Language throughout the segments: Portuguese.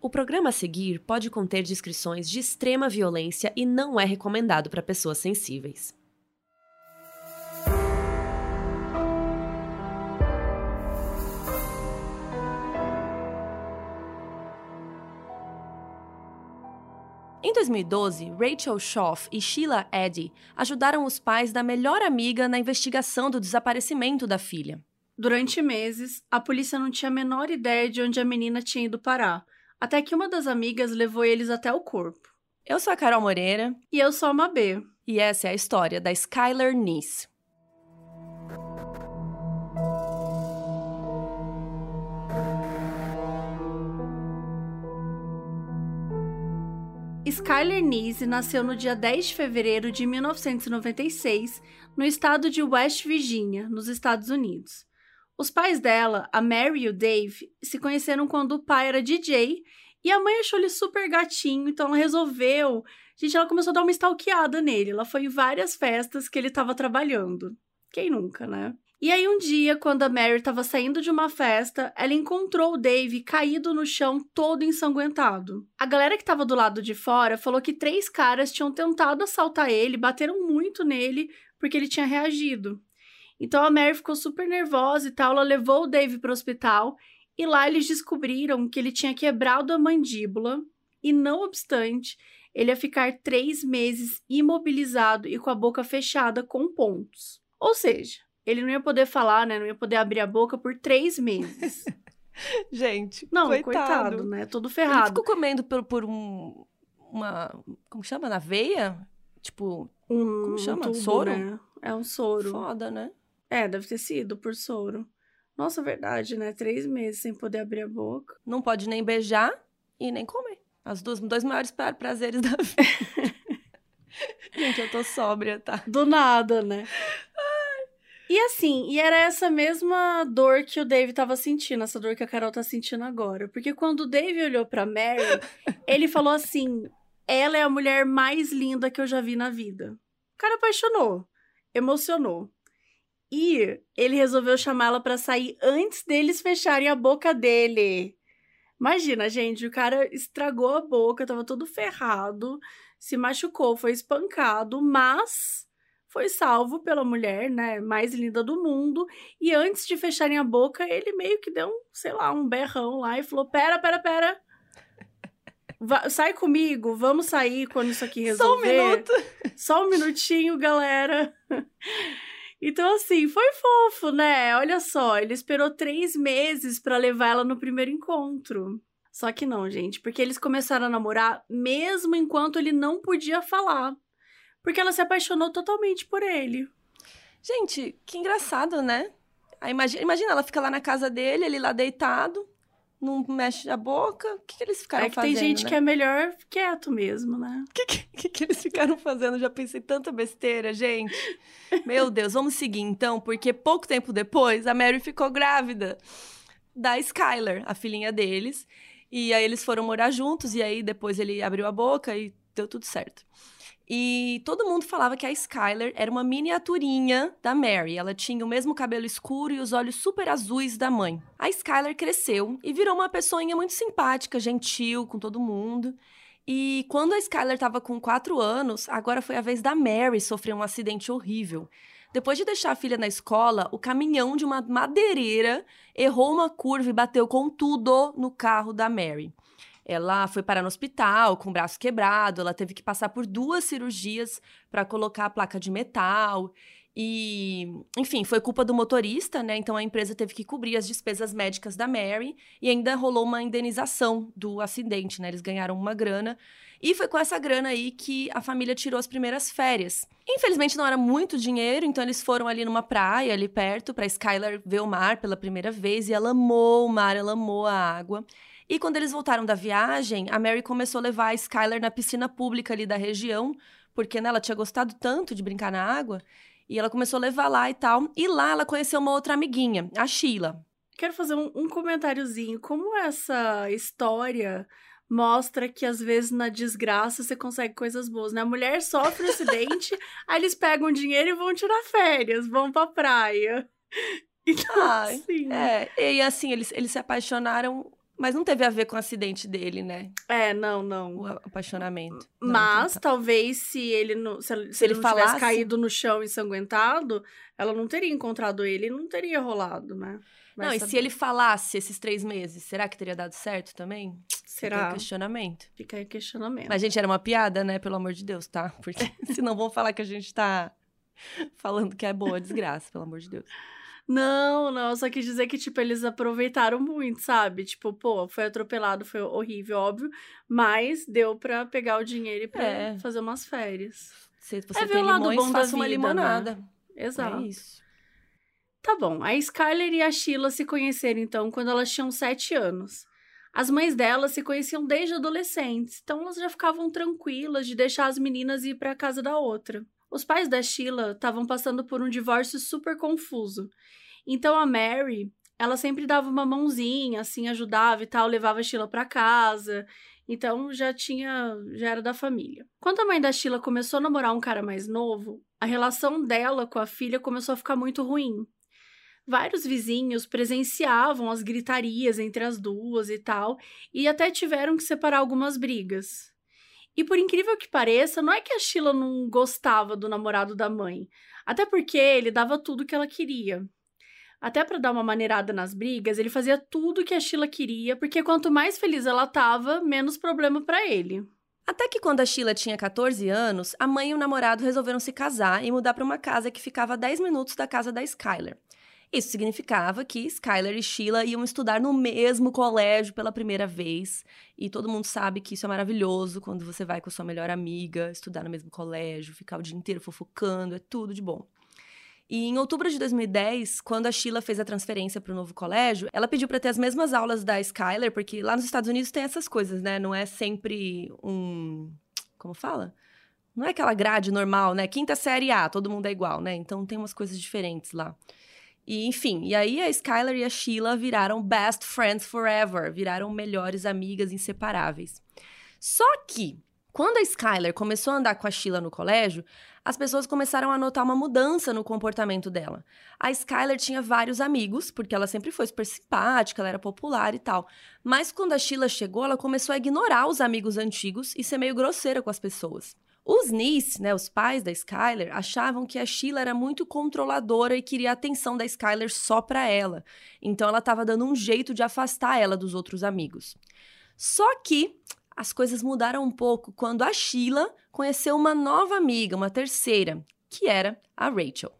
O programa a seguir pode conter descrições de extrema violência e não é recomendado para pessoas sensíveis. Em 2012, Rachel Schoff e Sheila Eddy ajudaram os pais da melhor amiga na investigação do desaparecimento da filha. Durante meses, a polícia não tinha a menor ideia de onde a menina tinha ido parar, até que uma das amigas levou eles até o corpo. Eu sou a Carol Moreira. E eu sou a Mabê. E essa é a história da Skylar Nice. Skyler Nise nasceu no dia 10 de fevereiro de 1996, no estado de West Virginia, nos Estados Unidos. Os pais dela, a Mary e o Dave, se conheceram quando o pai era DJ e a mãe achou ele super gatinho, então ela resolveu. Gente, ela começou a dar uma stalkeada nele. Ela foi em várias festas que ele estava trabalhando. Quem nunca, né? E aí, um dia, quando a Mary estava saindo de uma festa, ela encontrou o Dave caído no chão, todo ensanguentado. A galera que estava do lado de fora falou que três caras tinham tentado assaltar ele, bateram muito nele porque ele tinha reagido. Então a Mary ficou super nervosa e tal, ela levou o Dave para o hospital e lá eles descobriram que ele tinha quebrado a mandíbula e, não obstante, ele ia ficar três meses imobilizado e com a boca fechada com pontos. Ou seja, ele não ia poder falar, né? Não ia poder abrir a boca por três meses. Gente, não, coitado. coitado, né? Todo ferrado. Ele ficou comendo por, por um, uma, como chama, na veia? Tipo, um, como chama? Um tubo, soro? Né? É um soro. Foda, né? É, deve ter sido por soro. Nossa, verdade, né? Três meses sem poder abrir a boca. Não pode nem beijar e nem comer. As duas, dois maiores prazeres da vida. Gente, eu tô sóbria, tá? Do nada, né? E assim, e era essa mesma dor que o Dave tava sentindo, essa dor que a Carol tá sentindo agora. Porque quando o Dave olhou pra Mary, ele falou assim: ela é a mulher mais linda que eu já vi na vida. O cara apaixonou, emocionou. E ele resolveu chamá-la para sair antes deles fecharem a boca dele. Imagina, gente, o cara estragou a boca, tava todo ferrado, se machucou, foi espancado, mas foi salvo pela mulher, né, mais linda do mundo. E antes de fecharem a boca, ele meio que deu, um, sei lá, um berrão lá e falou: Pera, pera, pera. Va sai comigo, vamos sair quando isso aqui resolver. Só um minuto. Só um minutinho, galera. Então, assim, foi fofo, né? Olha só, ele esperou três meses para levar ela no primeiro encontro. Só que não, gente, porque eles começaram a namorar mesmo enquanto ele não podia falar. Porque ela se apaixonou totalmente por ele. Gente, que engraçado, né? imagina, imagina, ela fica lá na casa dele, ele lá deitado, não mexe a boca. O que, que eles ficaram fazendo? É que fazendo, tem gente né? que é melhor quieto mesmo, né? O que, que, que, eles ficaram fazendo? Já pensei tanta besteira, gente. Meu Deus, vamos seguir então, porque pouco tempo depois a Mary ficou grávida da Skylar, a filhinha deles. E aí eles foram morar juntos, e aí depois ele abriu a boca e deu tudo certo. E todo mundo falava que a Skylar era uma miniaturinha da Mary. Ela tinha o mesmo cabelo escuro e os olhos super azuis da mãe. A Skylar cresceu e virou uma pessoinha muito simpática, gentil com todo mundo. E quando a Skylar estava com 4 anos, agora foi a vez da Mary sofrer um acidente horrível. Depois de deixar a filha na escola, o caminhão de uma madeireira errou uma curva e bateu com tudo no carro da Mary. Ela foi parar no hospital com o braço quebrado, ela teve que passar por duas cirurgias para colocar a placa de metal. E, enfim, foi culpa do motorista, né? Então a empresa teve que cobrir as despesas médicas da Mary e ainda rolou uma indenização do acidente, né? Eles ganharam uma grana. E foi com essa grana aí que a família tirou as primeiras férias. Infelizmente não era muito dinheiro, então eles foram ali numa praia ali perto para Skylar ver o mar pela primeira vez e ela amou o mar, ela amou a água. E quando eles voltaram da viagem, a Mary começou a levar a Skylar na piscina pública ali da região, porque né, ela tinha gostado tanto de brincar na água. E ela começou a levar lá e tal. E lá ela conheceu uma outra amiguinha, a Sheila. Quero fazer um, um comentáriozinho. Como essa história mostra que às vezes na desgraça você consegue coisas boas, né? A mulher sofre um acidente, aí eles pegam dinheiro e vão tirar férias, vão pra praia. Então, Ah, assim. É, e assim, eles, eles se apaixonaram Mas não teve a ver com o acidente dele, né? É, não, não. O apaixonamento. Não, Mas então tá. talvez se ele não, se, ele- se Se ele ele não tivesse falasse- caído no chão ensanguentado, ela não teria encontrado ele e não teria rolado, né? Não, e se ele falasse esses três meses, será que teria dado certo também? Fica será? o questionamento. Fica aí questionamento. Mas, gente, era uma piada, né? Pelo amor de Deus, tá? Porque senão vão falar que a gente tá falando que é boa desgraça, pelo amor de Deus. Não, não, só quis dizer que, tipo, eles aproveitaram muito, sabe? Tipo, pô, foi atropelado, foi horrível, óbvio, mas deu pra pegar o dinheiro e pra É. fazer umas férias. Se você É tem limões, bom da faça uma né? limonada. Exato. É isso. Tá bom, a Skyler e a Sheila se conheceram, então, quando elas tinham sete anos. As mães delas se conheciam desde adolescentes, então elas já ficavam tranquilas de deixar as meninas ir para a casa da outra. Os pais da Sheila estavam passando por um divórcio super confuso. Então a Mary, ela sempre dava uma mãozinha, assim, ajudava e tal, levava a Sheila para casa. Então já tinha, já era da família. Quando a mãe da Sheila começou a namorar um cara mais novo, a relação dela com a filha começou a ficar muito ruim. Vários vizinhos presenciavam as gritarias entre as duas e tal, e até tiveram que separar algumas brigas. E por incrível que pareça, não é que a Sheila não gostava do namorado da mãe, até porque ele dava tudo que ela queria. Até para dar uma maneirada nas brigas, ele fazia tudo que a Sheila queria, porque quanto mais feliz ela tava, menos problema para ele. Até que quando a Sheila tinha 14 anos, a mãe e o namorado resolveram se casar e mudar para uma casa que ficava a 10 minutos da casa da Skyler. Isso significava que Skyler e Sheila iam estudar no mesmo colégio pela primeira vez. E todo mundo sabe que isso é maravilhoso quando você vai com a sua melhor amiga, estudar no mesmo colégio, ficar o dia inteiro fofocando, é tudo de bom. E em outubro de 2010, quando a Sheila fez a transferência para o novo colégio, ela pediu para ter as mesmas aulas da Skyler, porque lá nos Estados Unidos tem essas coisas, né? Não é sempre um. Como fala? Não é aquela grade normal, né? Quinta série A, todo mundo é igual, né? Então tem umas coisas diferentes lá. E, enfim, e aí a Skylar e a Sheila viraram best friends forever, viraram melhores amigas inseparáveis. Só que, quando a Skylar começou a andar com a Sheila no colégio, as pessoas começaram a notar uma mudança no comportamento dela. A Skylar tinha vários amigos, porque ela sempre foi super simpática, ela era popular e tal. Mas quando a Sheila chegou, ela começou a ignorar os amigos antigos e ser meio grosseira com as pessoas. Os Nis, né, os pais da Skyler, achavam que a Sheila era muito controladora e queria a atenção da Skyler só pra ela. Então ela estava dando um jeito de afastar ela dos outros amigos. Só que as coisas mudaram um pouco quando a Sheila conheceu uma nova amiga, uma terceira, que era a Rachel.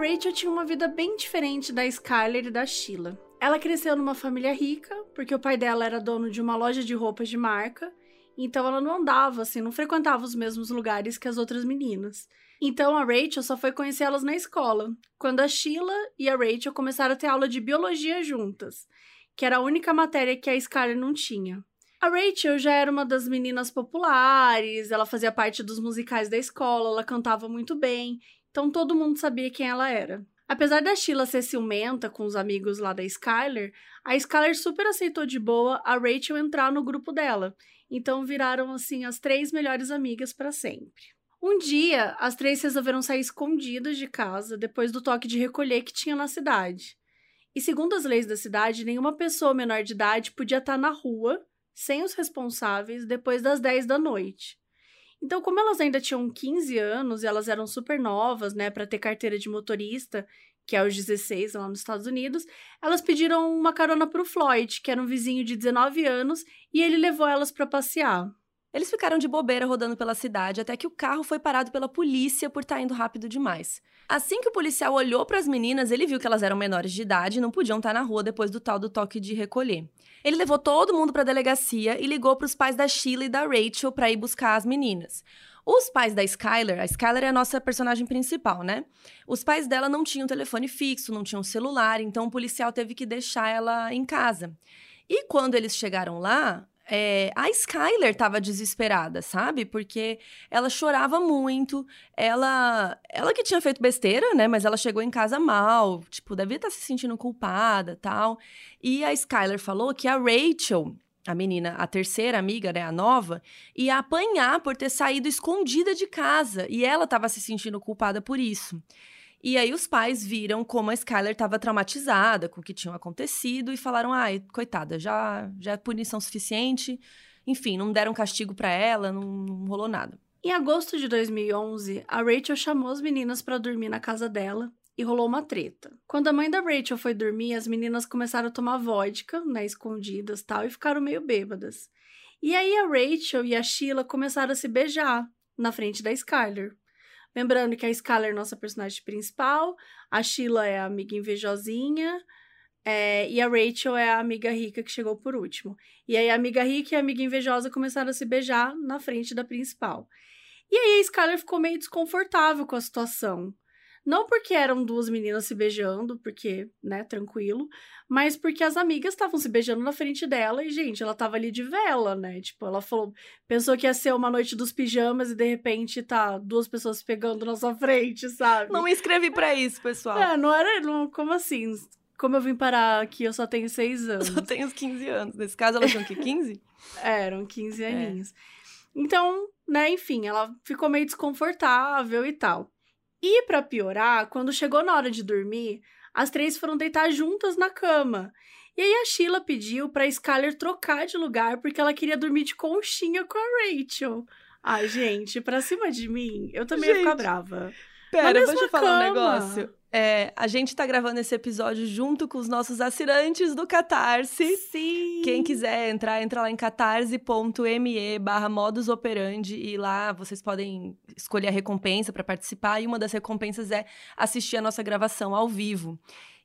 Rachel tinha uma vida bem diferente da Skyler e da Sheila. Ela cresceu numa família rica, porque o pai dela era dono de uma loja de roupas de marca, então ela não andava assim, não frequentava os mesmos lugares que as outras meninas. Então a Rachel só foi conhecer elas na escola, quando a Sheila e a Rachel começaram a ter aula de biologia juntas, que era a única matéria que a Skyler não tinha. A Rachel já era uma das meninas populares, ela fazia parte dos musicais da escola, ela cantava muito bem, então todo mundo sabia quem ela era. Apesar da Sheila ser ciumenta com os amigos lá da Skyler, a Skyler super aceitou de boa a Rachel entrar no grupo dela. Então viraram assim as três melhores amigas para sempre. Um dia, as três resolveram sair escondidas de casa depois do toque de recolher que tinha na cidade. E segundo as leis da cidade, nenhuma pessoa menor de idade podia estar na rua sem os responsáveis depois das 10 da noite. Então, como elas ainda tinham 15 anos e elas eram super novas, né, para ter carteira de motorista, que é aos 16 lá nos Estados Unidos, elas pediram uma carona pro Floyd, que era um vizinho de 19 anos, e ele levou elas para passear. Eles ficaram de bobeira rodando pela cidade até que o carro foi parado pela polícia por estar indo rápido demais. Assim que o policial olhou para as meninas, ele viu que elas eram menores de idade e não podiam estar na rua depois do tal do toque de recolher. Ele levou todo mundo para a delegacia e ligou para os pais da Sheila e da Rachel para ir buscar as meninas. Os pais da Skyler, a Skyler é a nossa personagem principal, né? Os pais dela não tinham telefone fixo, não tinham celular, então o policial teve que deixar ela em casa. E quando eles chegaram lá, é, a Skyler estava desesperada, sabe? Porque ela chorava muito. Ela, ela que tinha feito besteira, né? Mas ela chegou em casa mal, tipo, devia estar se sentindo culpada, tal. E a Skyler falou que a Rachel a menina, a terceira amiga, né, a nova, ia apanhar por ter saído escondida de casa e ela estava se sentindo culpada por isso. E aí os pais viram como a Skyler estava traumatizada com o que tinha acontecido e falaram: "Ai, coitada, já já é punição suficiente". Enfim, não deram castigo para ela, não, não rolou nada. Em agosto de 2011, a Rachel chamou as meninas para dormir na casa dela e rolou uma treta. Quando a mãe da Rachel foi dormir, as meninas começaram a tomar vodka, né, escondidas tal, e ficaram meio bêbadas. E aí a Rachel e a Sheila começaram a se beijar na frente da Skyler. Lembrando que a Skyler é nossa personagem principal, a Sheila é a amiga invejosinha, é, e a Rachel é a amiga rica que chegou por último. E aí a amiga rica e a amiga invejosa começaram a se beijar na frente da principal. E aí a Skyler ficou meio desconfortável com a situação. Não porque eram duas meninas se beijando, porque, né, tranquilo, mas porque as amigas estavam se beijando na frente dela e, gente, ela tava ali de vela, né? Tipo, ela falou, pensou que ia ser uma noite dos pijamas e de repente tá duas pessoas se pegando na sua frente, sabe? Não me inscrevi para isso, pessoal. É, não era, não, como assim? Como eu vim parar aqui, eu só tenho seis anos. Só tenho os 15 anos. Nesse caso, elas tinham que 15? É, eram 15 aninhos. É. Então, né, enfim, ela ficou meio desconfortável e tal. E para piorar, quando chegou na hora de dormir, as três foram deitar juntas na cama. E aí a Sheila pediu pra Skyler trocar de lugar porque ela queria dormir de conchinha com a Rachel. Ai, gente, pra cima de mim, eu também gente, ia ficar brava. Pera, deixa eu falar um negócio. É, a gente tá gravando esse episódio junto com os nossos assinantes do Catarse. Sim! Quem quiser entrar, entra lá em catarse.me barra modus operandi e lá vocês podem escolher a recompensa para participar e uma das recompensas é assistir a nossa gravação ao vivo.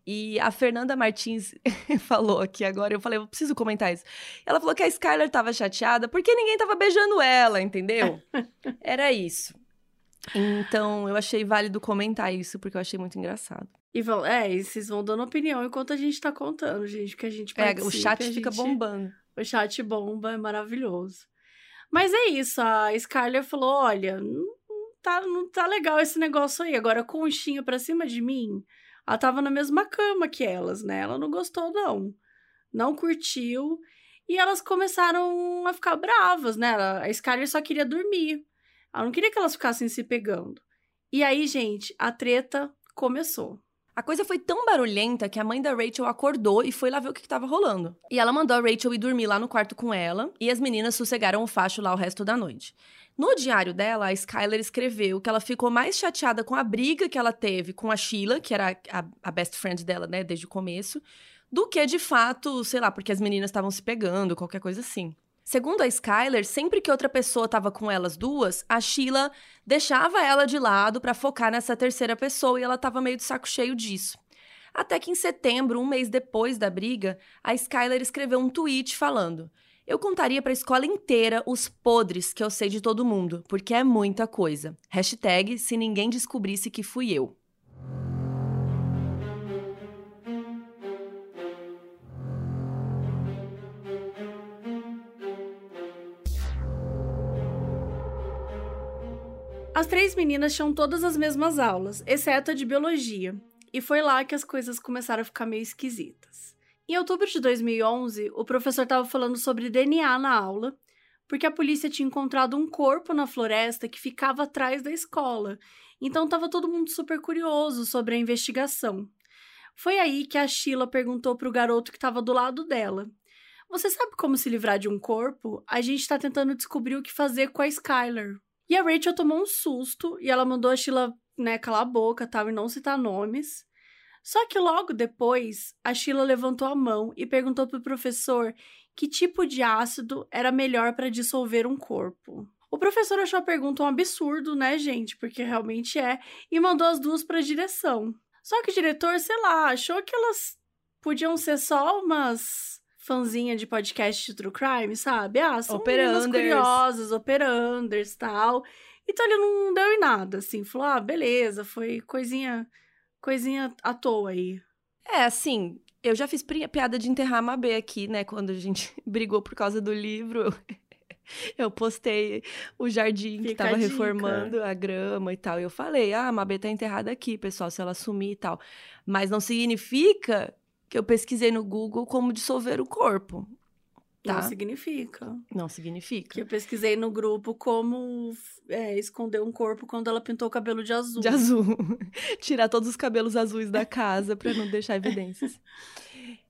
E a Fernanda Martins falou aqui agora, eu falei, eu preciso comentar isso. Ela falou que a Skyler tava chateada porque ninguém tava beijando ela, entendeu? Era isso. Então, eu achei válido comentar isso, porque eu achei muito engraçado. E vão, é, e vocês vão dando opinião enquanto a gente tá contando, gente, que a gente É, o chat fica gente, bombando. O chat bomba, é maravilhoso. Mas é isso, a Scarlett falou, olha, não tá, não tá legal esse negócio aí. Agora, conchinha pra cima de mim, ela tava na mesma cama que elas, né? Ela não gostou, não. Não curtiu. E elas começaram a ficar bravas, né? A Scarlett só queria dormir. Ela não queria que elas ficassem se pegando. E aí, gente, a treta começou. A coisa foi tão barulhenta que a mãe da Rachel acordou e foi lá ver o que estava rolando. E ela mandou a Rachel ir dormir lá no quarto com ela, e as meninas sossegaram o facho lá o resto da noite. No diário dela, a Skyler escreveu que ela ficou mais chateada com a briga que ela teve com a Sheila, que era a, a best friend dela, né, desde o começo, do que de fato, sei lá, porque as meninas estavam se pegando, qualquer coisa assim. Segundo a Skyler, sempre que outra pessoa estava com elas duas, a Sheila deixava ela de lado para focar nessa terceira pessoa e ela estava meio de saco cheio disso. Até que em setembro, um mês depois da briga, a Skyler escreveu um tweet falando: Eu contaria para a escola inteira os podres que eu sei de todo mundo, porque é muita coisa. Hashtag se ninguém descobrisse que fui eu. As três meninas tinham todas as mesmas aulas, exceto a de biologia, e foi lá que as coisas começaram a ficar meio esquisitas. Em outubro de 2011, o professor estava falando sobre DNA na aula, porque a polícia tinha encontrado um corpo na floresta que ficava atrás da escola, então estava todo mundo super curioso sobre a investigação. Foi aí que a Sheila perguntou para o garoto que estava do lado dela: Você sabe como se livrar de um corpo? A gente está tentando descobrir o que fazer com a Skylar. E a Rachel tomou um susto e ela mandou a Sheila, né, calar a boca tal, e não citar nomes. Só que logo depois, a Sheila levantou a mão e perguntou pro professor que tipo de ácido era melhor para dissolver um corpo. O professor achou a pergunta um absurdo, né, gente? Porque realmente é, e mandou as duas para a direção. Só que o diretor, sei lá, achou que elas podiam ser só umas fãzinha de podcast de true crime, sabe? Ah, são operanders. curiosas, operanders e tal. Então ele não deu em nada, assim. Falou, ah, beleza, foi coisinha, coisinha à toa aí. É, assim, eu já fiz piada de enterrar a Mabê aqui, né? Quando a gente brigou por causa do livro. Eu postei o jardim Fica que tava a reformando a grama e tal. E eu falei, ah, a Mabê tá enterrada aqui, pessoal, se ela sumir e tal. Mas não significa que eu pesquisei no Google como dissolver o corpo. Tá. Não significa. Não significa. Que eu pesquisei no grupo como é, esconder um corpo quando ela pintou o cabelo de azul. De azul. Tirar todos os cabelos azuis da casa pra não deixar evidências.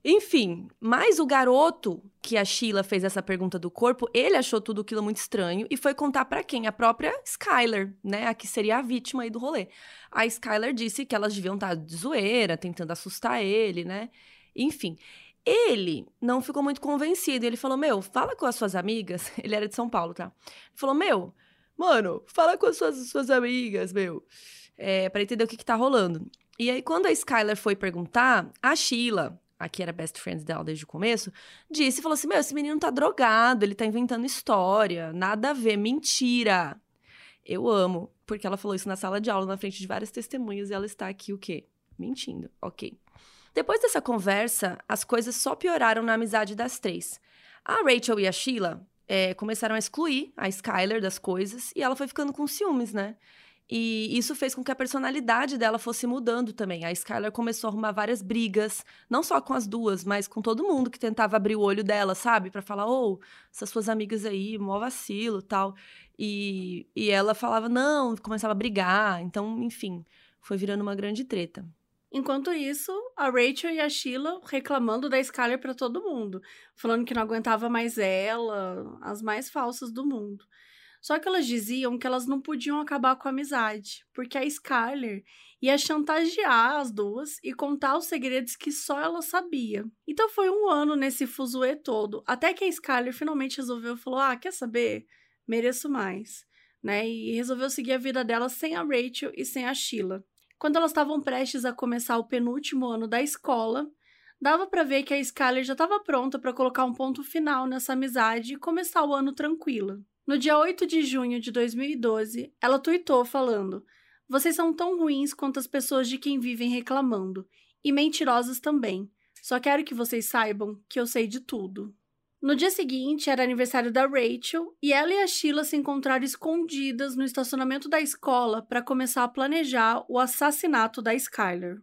Enfim, mas o garoto que a Sheila fez essa pergunta do corpo, ele achou tudo aquilo muito estranho e foi contar pra quem? A própria Skyler, né? A que seria a vítima aí do rolê. A Skyler disse que elas deviam estar de zoeira, tentando assustar ele, né? Enfim, ele não ficou muito convencido. Ele falou: Meu, fala com as suas amigas. Ele era de São Paulo, tá? Ele falou: Meu, mano, fala com as suas, suas amigas, meu. É, pra entender o que, que tá rolando. E aí, quando a Skyler foi perguntar, a Sheila, a que era best friends dela desde o começo, disse: falou assim: Meu, esse menino tá drogado, ele tá inventando história, nada a ver, mentira. Eu amo, porque ela falou isso na sala de aula, na frente de várias testemunhas, e ela está aqui o quê? Mentindo, ok. Depois dessa conversa, as coisas só pioraram na amizade das três. A Rachel e a Sheila é, começaram a excluir a Skyler das coisas e ela foi ficando com ciúmes, né? E isso fez com que a personalidade dela fosse mudando também. A Skyler começou a arrumar várias brigas, não só com as duas, mas com todo mundo que tentava abrir o olho dela, sabe? Para falar, ô, oh, essas suas amigas aí, mó vacilo tal. E, e ela falava, não, começava a brigar. Então, enfim, foi virando uma grande treta. Enquanto isso, a Rachel e a Sheila reclamando da Skyler para todo mundo, falando que não aguentava mais ela, as mais falsas do mundo. Só que elas diziam que elas não podiam acabar com a amizade, porque a Skyler ia chantagear as duas e contar os segredos que só ela sabia. Então foi um ano nesse fuzuê todo, até que a Skyler finalmente resolveu falou: "Ah, quer saber? Mereço mais", né? E resolveu seguir a vida dela sem a Rachel e sem a Sheila. Quando elas estavam prestes a começar o penúltimo ano da escola, dava para ver que a Skyler já estava pronta para colocar um ponto final nessa amizade e começar o ano tranquila. No dia 8 de junho de 2012, ela tuitou falando: Vocês são tão ruins quanto as pessoas de quem vivem reclamando, e mentirosas também. Só quero que vocês saibam que eu sei de tudo. No dia seguinte era aniversário da Rachel e ela e a Sheila se encontraram escondidas no estacionamento da escola para começar a planejar o assassinato da Skyler.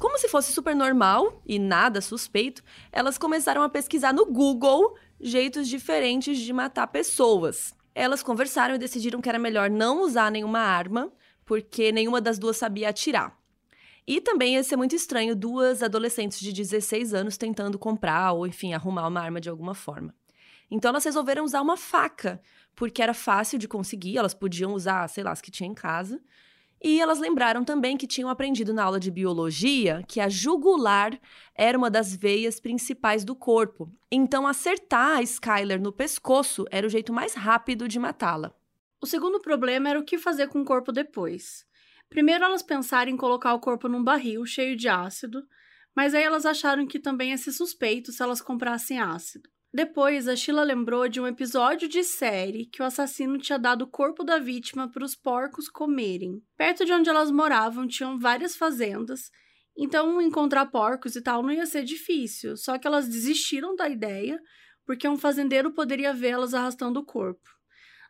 Como se fosse super normal e nada suspeito, elas começaram a pesquisar no Google jeitos diferentes de matar pessoas. Elas conversaram e decidiram que era melhor não usar nenhuma arma, porque nenhuma das duas sabia atirar. E também ia ser muito estranho duas adolescentes de 16 anos tentando comprar ou, enfim, arrumar uma arma de alguma forma. Então elas resolveram usar uma faca, porque era fácil de conseguir, elas podiam usar, sei lá, as que tinha em casa. E elas lembraram também que tinham aprendido na aula de biologia que a jugular era uma das veias principais do corpo. Então, acertar a Skyler no pescoço era o jeito mais rápido de matá-la. O segundo problema era o que fazer com o corpo depois. Primeiro, elas pensaram em colocar o corpo num barril cheio de ácido, mas aí elas acharam que também ia ser suspeito se elas comprassem ácido. Depois, a Sheila lembrou de um episódio de série que o assassino tinha dado o corpo da vítima para os porcos comerem. Perto de onde elas moravam tinham várias fazendas, então encontrar porcos e tal não ia ser difícil, só que elas desistiram da ideia porque um fazendeiro poderia vê-las arrastando o corpo.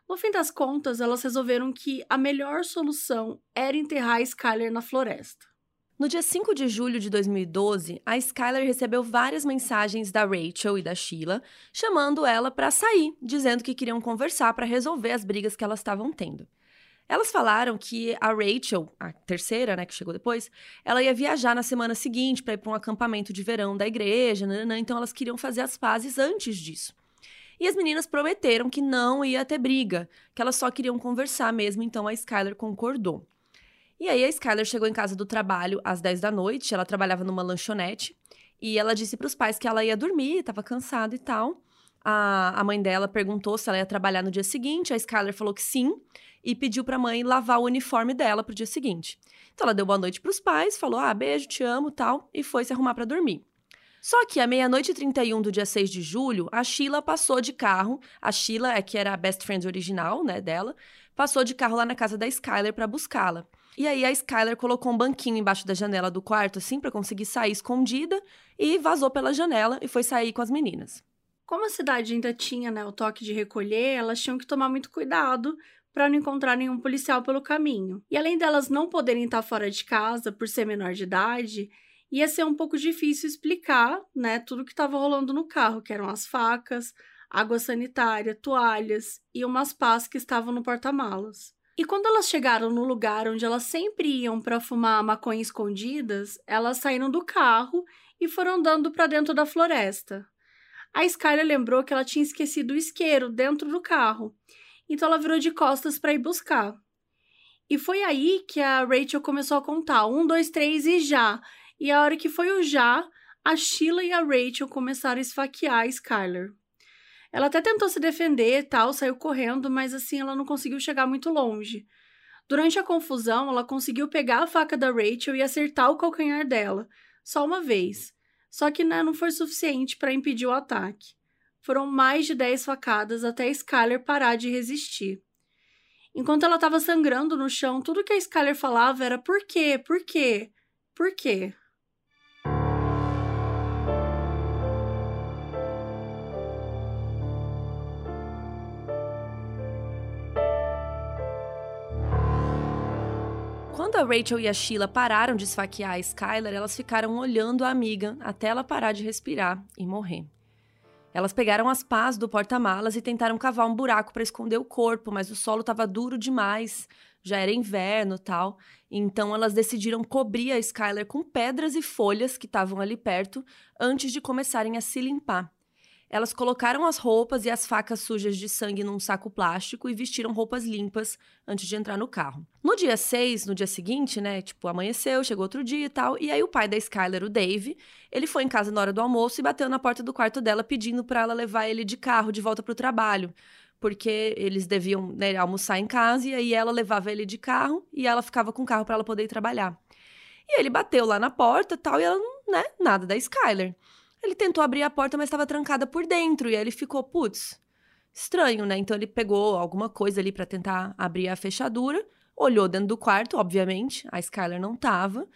No fim das contas, elas resolveram que a melhor solução era enterrar Skyler na floresta. No dia 5 de julho de 2012, a Skyler recebeu várias mensagens da Rachel e da Sheila, chamando ela para sair, dizendo que queriam conversar para resolver as brigas que elas estavam tendo. Elas falaram que a Rachel, a terceira, né, que chegou depois, ela ia viajar na semana seguinte para ir para um acampamento de verão da igreja, nananã, então elas queriam fazer as pazes antes disso. E as meninas prometeram que não ia ter briga, que elas só queriam conversar mesmo, então a Skyler concordou. E aí a Skyler chegou em casa do trabalho às 10 da noite, ela trabalhava numa lanchonete, e ela disse para os pais que ela ia dormir, estava cansada e tal. A, a mãe dela perguntou se ela ia trabalhar no dia seguinte, a Skyler falou que sim, e pediu para a mãe lavar o uniforme dela pro dia seguinte. Então ela deu boa noite para os pais, falou: "Ah, beijo, te amo", tal, e foi se arrumar para dormir. Só que à meia-noite e 31 do dia 6 de julho, a Sheila passou de carro. A Sheila, é que era a best friend original, né, dela, passou de carro lá na casa da Skyler para buscá-la. E aí a Skyler colocou um banquinho embaixo da janela do quarto, assim, para conseguir sair escondida, e vazou pela janela e foi sair com as meninas. Como a cidade ainda tinha né, o toque de recolher, elas tinham que tomar muito cuidado para não encontrar nenhum policial pelo caminho. E além delas não poderem estar fora de casa por ser menor de idade, ia ser um pouco difícil explicar, né, tudo que estava rolando no carro, que eram as facas, água sanitária, toalhas e umas pás que estavam no porta-malas. E quando elas chegaram no lugar onde elas sempre iam para fumar maconha escondidas, elas saíram do carro e foram andando para dentro da floresta. A Skyler lembrou que ela tinha esquecido o isqueiro dentro do carro, então ela virou de costas para ir buscar. E foi aí que a Rachel começou a contar: um, dois, três e já. E a hora que foi o já, a Sheila e a Rachel começaram a esfaquear a Skyler. Ela até tentou se defender e tal, saiu correndo, mas assim ela não conseguiu chegar muito longe. Durante a confusão, ela conseguiu pegar a faca da Rachel e acertar o calcanhar dela, só uma vez. Só que né, não foi suficiente para impedir o ataque. Foram mais de 10 facadas até a Skyler parar de resistir. Enquanto ela estava sangrando no chão, tudo que a Skyler falava era por quê, por quê, por quê. Quando a Rachel e a Sheila pararam de esfaquear a Skylar, elas ficaram olhando a amiga até ela parar de respirar e morrer. Elas pegaram as pás do porta-malas e tentaram cavar um buraco para esconder o corpo, mas o solo estava duro demais, já era inverno tal. Então elas decidiram cobrir a Skylar com pedras e folhas que estavam ali perto antes de começarem a se limpar. Elas colocaram as roupas e as facas sujas de sangue num saco plástico e vestiram roupas limpas antes de entrar no carro. No dia 6, no dia seguinte, né, tipo, amanheceu, chegou outro dia e tal, e aí o pai da Skyler, o Dave, ele foi em casa na hora do almoço e bateu na porta do quarto dela pedindo para ela levar ele de carro de volta pro trabalho porque eles deviam né, almoçar em casa e aí ela levava ele de carro e ela ficava com o carro para ela poder ir trabalhar. E ele bateu lá na porta tal, e ela, né, nada da Skyler. Ele tentou abrir a porta, mas estava trancada por dentro. E aí ele ficou, putz, estranho, né? Então ele pegou alguma coisa ali para tentar abrir a fechadura, olhou dentro do quarto, obviamente, a Skyler não tava.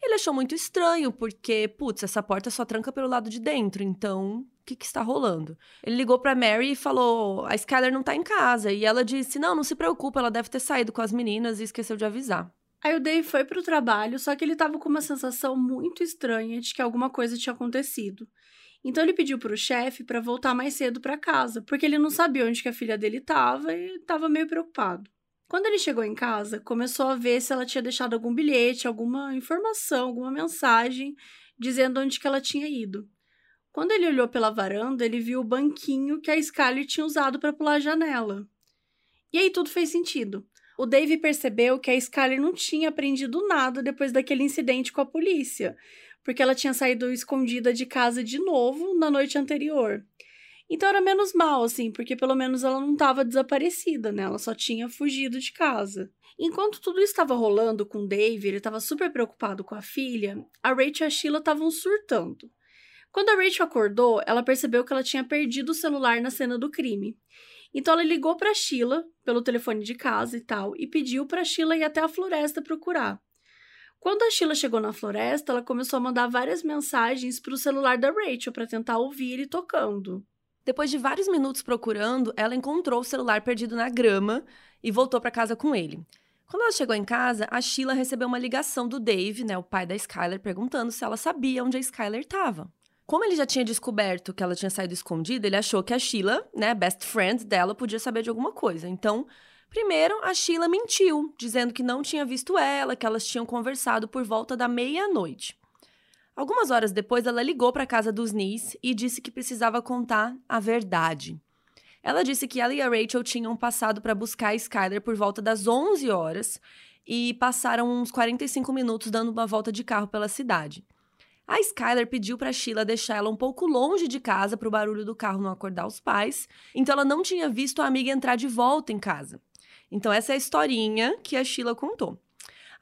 Ele achou muito estranho, porque, putz, essa porta só tranca pelo lado de dentro, então o que, que está rolando? Ele ligou para Mary e falou: a Skyler não tá em casa. E ela disse: não, não se preocupa, ela deve ter saído com as meninas e esqueceu de avisar. Aí o Dave foi pro trabalho, só que ele tava com uma sensação muito estranha de que alguma coisa tinha acontecido. Então ele pediu pro chefe para voltar mais cedo para casa, porque ele não sabia onde que a filha dele estava e estava meio preocupado. Quando ele chegou em casa, começou a ver se ela tinha deixado algum bilhete, alguma informação, alguma mensagem dizendo onde que ela tinha ido. Quando ele olhou pela varanda, ele viu o banquinho que a Scarlett tinha usado para pular a janela. E aí tudo fez sentido. O Dave percebeu que a Skyler não tinha aprendido nada depois daquele incidente com a polícia, porque ela tinha saído escondida de casa de novo na noite anterior. Então era menos mal, assim, porque pelo menos ela não estava desaparecida, né? Ela só tinha fugido de casa. Enquanto tudo estava rolando com o Dave, ele estava super preocupado com a filha, a Rachel e a Sheila estavam surtando. Quando a Rachel acordou, ela percebeu que ela tinha perdido o celular na cena do crime. Então ela ligou para Sheila pelo telefone de casa e tal e pediu para Sheila ir até a floresta procurar. Quando a Sheila chegou na floresta, ela começou a mandar várias mensagens para o celular da Rachel para tentar ouvir ele tocando. Depois de vários minutos procurando, ela encontrou o celular perdido na grama e voltou para casa com ele. Quando ela chegou em casa, a Sheila recebeu uma ligação do Dave, né, o pai da Skyler, perguntando se ela sabia onde a Skyler estava. Como ele já tinha descoberto que ela tinha saído escondida, ele achou que a Sheila, né, best friend dela, podia saber de alguma coisa. Então, primeiro, a Sheila mentiu, dizendo que não tinha visto ela, que elas tinham conversado por volta da meia-noite. Algumas horas depois, ela ligou para a casa dos Nis e disse que precisava contar a verdade. Ela disse que ela e a Rachel tinham passado para buscar a Skyler por volta das 11 horas e passaram uns 45 minutos dando uma volta de carro pela cidade. A Skyler pediu para Sheila deixar ela um pouco longe de casa para o barulho do carro não acordar os pais, então ela não tinha visto a amiga entrar de volta em casa. Então essa é a historinha que a Sheila contou.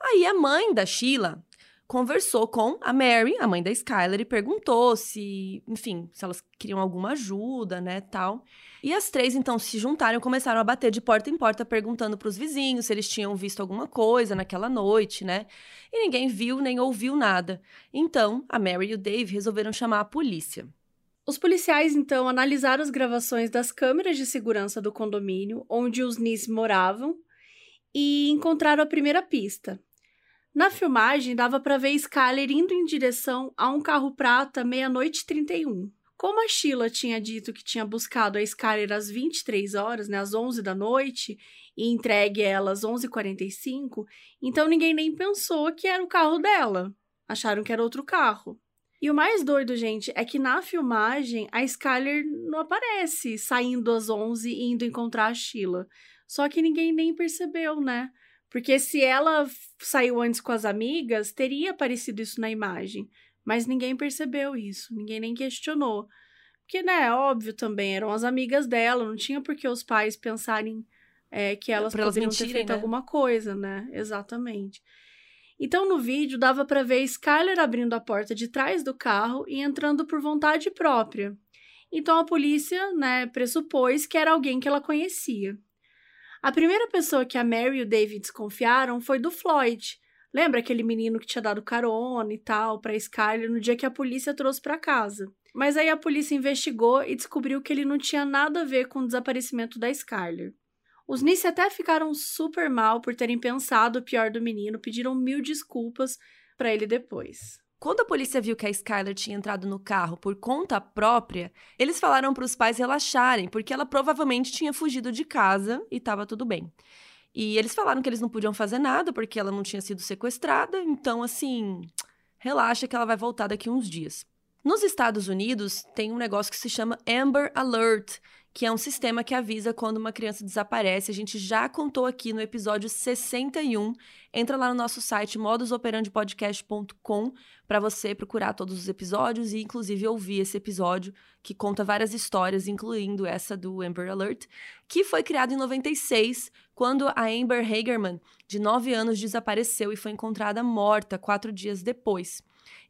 Aí a mãe da Sheila conversou com a Mary, a mãe da Skyler, e perguntou se, enfim, se elas queriam alguma ajuda, né, tal. E as três então se juntaram e começaram a bater de porta em porta perguntando para os vizinhos se eles tinham visto alguma coisa naquela noite, né? E ninguém viu nem ouviu nada. Então, a Mary e o Dave resolveram chamar a polícia. Os policiais então analisaram as gravações das câmeras de segurança do condomínio onde os Nis moravam e encontraram a primeira pista. Na filmagem dava para ver Skyler indo em direção a um carro prata meia-noite 31. Como a Sheila tinha dito que tinha buscado a Skyler às 23 horas, né, às 11 da noite, e entregue ela às 11h45, então ninguém nem pensou que era o carro dela. Acharam que era outro carro. E o mais doido, gente, é que na filmagem a Skyler não aparece saindo às 11 e indo encontrar a Sheila. Só que ninguém nem percebeu, né? Porque se ela saiu antes com as amigas, teria aparecido isso na imagem. Mas ninguém percebeu isso, ninguém nem questionou. Porque, né, óbvio também, eram as amigas dela, não tinha por que os pais pensarem é, que elas pra poderiam mentirem, ter feito né? alguma coisa, né? Exatamente. Então, no vídeo, dava para ver Skyler abrindo a porta de trás do carro e entrando por vontade própria. Então, a polícia, né, pressupôs que era alguém que ela conhecia. A primeira pessoa que a Mary e o David desconfiaram foi do Floyd. Lembra aquele menino que tinha dado carona e tal para Skyler no dia que a polícia trouxe para casa? Mas aí a polícia investigou e descobriu que ele não tinha nada a ver com o desaparecimento da Skyler. Os Nice até ficaram super mal por terem pensado o pior do menino, pediram mil desculpas para ele depois. Quando a polícia viu que a Skyler tinha entrado no carro por conta própria, eles falaram para os pais relaxarem, porque ela provavelmente tinha fugido de casa e estava tudo bem. E eles falaram que eles não podiam fazer nada porque ela não tinha sido sequestrada, então assim, relaxa que ela vai voltar daqui uns dias. Nos Estados Unidos, tem um negócio que se chama Amber Alert, que é um sistema que avisa quando uma criança desaparece. A gente já contou aqui no episódio 61. Entra lá no nosso site modusoperandipodcast.com para você procurar todos os episódios e inclusive ouvir esse episódio que conta várias histórias, incluindo essa do Amber Alert, que foi criado em 96, quando a Amber Hagerman, de 9 anos, desapareceu e foi encontrada morta quatro dias depois.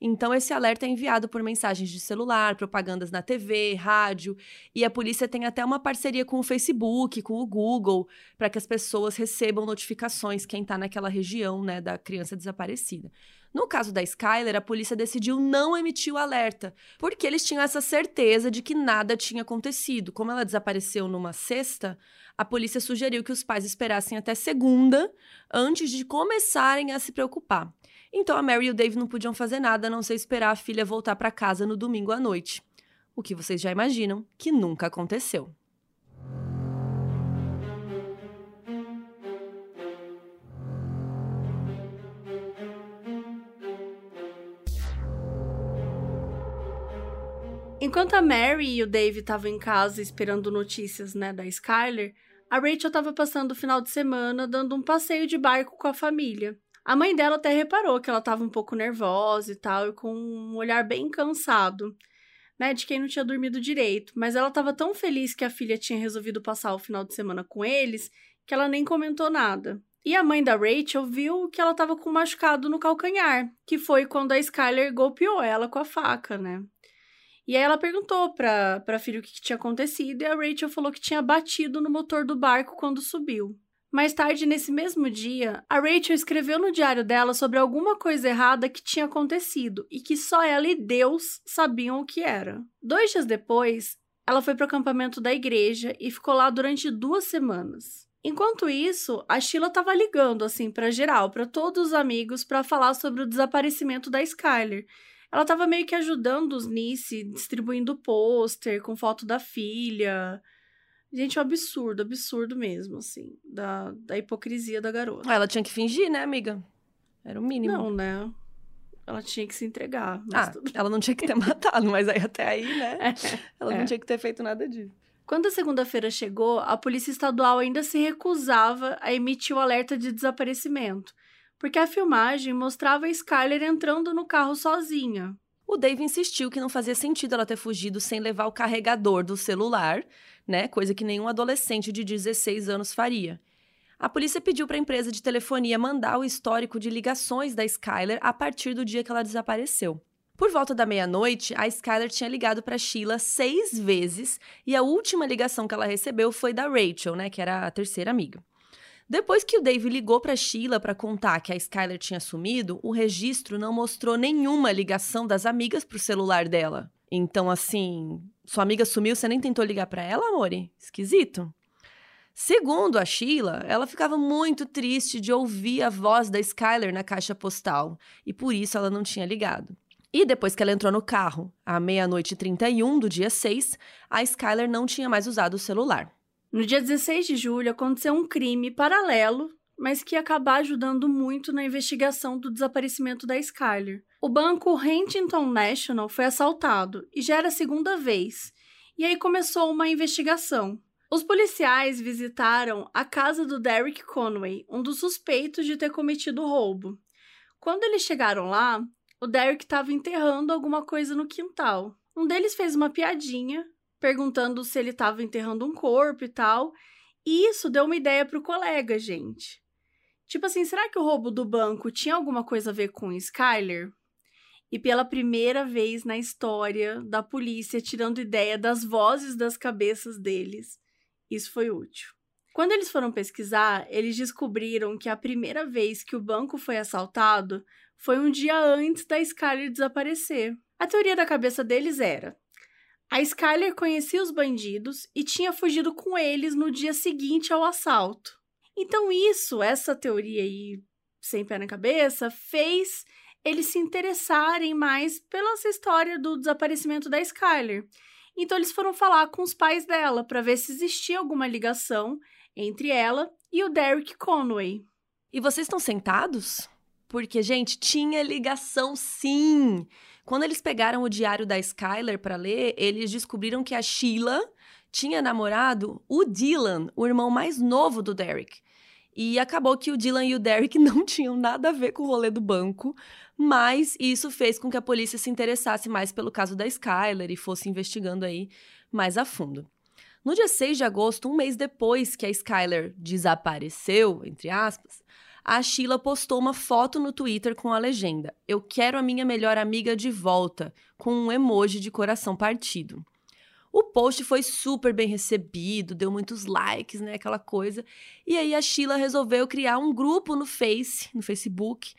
Então, esse alerta é enviado por mensagens de celular, propagandas na TV, rádio, e a polícia tem até uma parceria com o Facebook, com o Google, para que as pessoas recebam notificações quem está naquela região né, da criança desaparecida. No caso da Skyler, a polícia decidiu não emitir o alerta, porque eles tinham essa certeza de que nada tinha acontecido. Como ela desapareceu numa sexta, a polícia sugeriu que os pais esperassem até segunda antes de começarem a se preocupar. Então a Mary e o Dave não podiam fazer nada a não ser esperar a filha voltar para casa no domingo à noite. O que vocês já imaginam que nunca aconteceu. Enquanto a Mary e o Dave estavam em casa esperando notícias, né, da Skyler, a Rachel estava passando o final de semana dando um passeio de barco com a família. A mãe dela até reparou que ela estava um pouco nervosa e tal, e com um olhar bem cansado, né, de quem não tinha dormido direito. Mas ela estava tão feliz que a filha tinha resolvido passar o final de semana com eles que ela nem comentou nada. E a mãe da Rachel viu que ela estava com um machucado no calcanhar, que foi quando a Skyler golpeou ela com a faca, né? E aí ela perguntou pra, pra filha o que, que tinha acontecido e a Rachel falou que tinha batido no motor do barco quando subiu. Mais tarde, nesse mesmo dia, a Rachel escreveu no diário dela sobre alguma coisa errada que tinha acontecido e que só ela e Deus sabiam o que era. Dois dias depois, ela foi para o acampamento da igreja e ficou lá durante duas semanas. Enquanto isso, a Sheila estava ligando assim para geral, para todos os amigos, para falar sobre o desaparecimento da Skyler. Ela estava meio que ajudando os Nice, distribuindo pôster com foto da filha. Gente, é um absurdo, absurdo mesmo, assim, da, da hipocrisia da garota. Ela tinha que fingir, né, amiga? Era o mínimo. Não, né? Ela tinha que se entregar. Mas ah, tudo... ela não tinha que ter matado, mas aí até aí, né? ela é. não tinha que ter feito nada disso. Quando a segunda-feira chegou, a Polícia Estadual ainda se recusava a emitir o alerta de desaparecimento, porque a filmagem mostrava a Skyler entrando no carro sozinha. O Dave insistiu que não fazia sentido ela ter fugido sem levar o carregador do celular, né? Coisa que nenhum adolescente de 16 anos faria. A polícia pediu para a empresa de telefonia mandar o histórico de ligações da Skyler a partir do dia que ela desapareceu. Por volta da meia-noite, a Skyler tinha ligado para Sheila seis vezes e a última ligação que ela recebeu foi da Rachel, né, que era a terceira amiga. Depois que o Dave ligou para Sheila para contar que a Skyler tinha sumido, o registro não mostrou nenhuma ligação das amigas para o celular dela. Então, assim, sua amiga sumiu, você nem tentou ligar para ela, amore? Esquisito. Segundo a Sheila, ela ficava muito triste de ouvir a voz da Skyler na caixa postal e por isso ela não tinha ligado. E depois que ela entrou no carro, à meia-noite e 31 do dia 6, a Skyler não tinha mais usado o celular. No dia 16 de julho, aconteceu um crime paralelo, mas que ia acabar ajudando muito na investigação do desaparecimento da Skyler. O banco Huntington National foi assaltado e já era a segunda vez. E aí começou uma investigação. Os policiais visitaram a casa do Derek Conway, um dos suspeitos de ter cometido o roubo. Quando eles chegaram lá, o Derek estava enterrando alguma coisa no quintal. Um deles fez uma piadinha, perguntando se ele estava enterrando um corpo e tal. E isso deu uma ideia para o colega, gente. Tipo assim, será que o roubo do banco tinha alguma coisa a ver com Skyler? E pela primeira vez na história da polícia tirando ideia das vozes das cabeças deles, isso foi útil. Quando eles foram pesquisar, eles descobriram que a primeira vez que o banco foi assaltado foi um dia antes da Skyler desaparecer. A teoria da cabeça deles era: a Skyler conhecia os bandidos e tinha fugido com eles no dia seguinte ao assalto. Então, isso, essa teoria aí, sem pé na cabeça, fez eles se interessarem mais pela história do desaparecimento da Skyler. Então, eles foram falar com os pais dela para ver se existia alguma ligação entre ela e o Derek Conway. E vocês estão sentados? Porque, gente, tinha ligação sim. Quando eles pegaram o diário da Skyler para ler, eles descobriram que a Sheila tinha namorado o Dylan, o irmão mais novo do Derek. E acabou que o Dylan e o Derek não tinham nada a ver com o rolê do banco, mas isso fez com que a polícia se interessasse mais pelo caso da Skyler e fosse investigando aí mais a fundo. No dia 6 de agosto, um mês depois que a Skyler desapareceu, entre aspas, a Sheila postou uma foto no Twitter com a legenda: Eu quero a minha melhor amiga de volta, com um emoji de coração partido. O post foi super bem recebido, deu muitos likes, né, aquela coisa. E aí a Sheila resolveu criar um grupo no Face, no Facebook,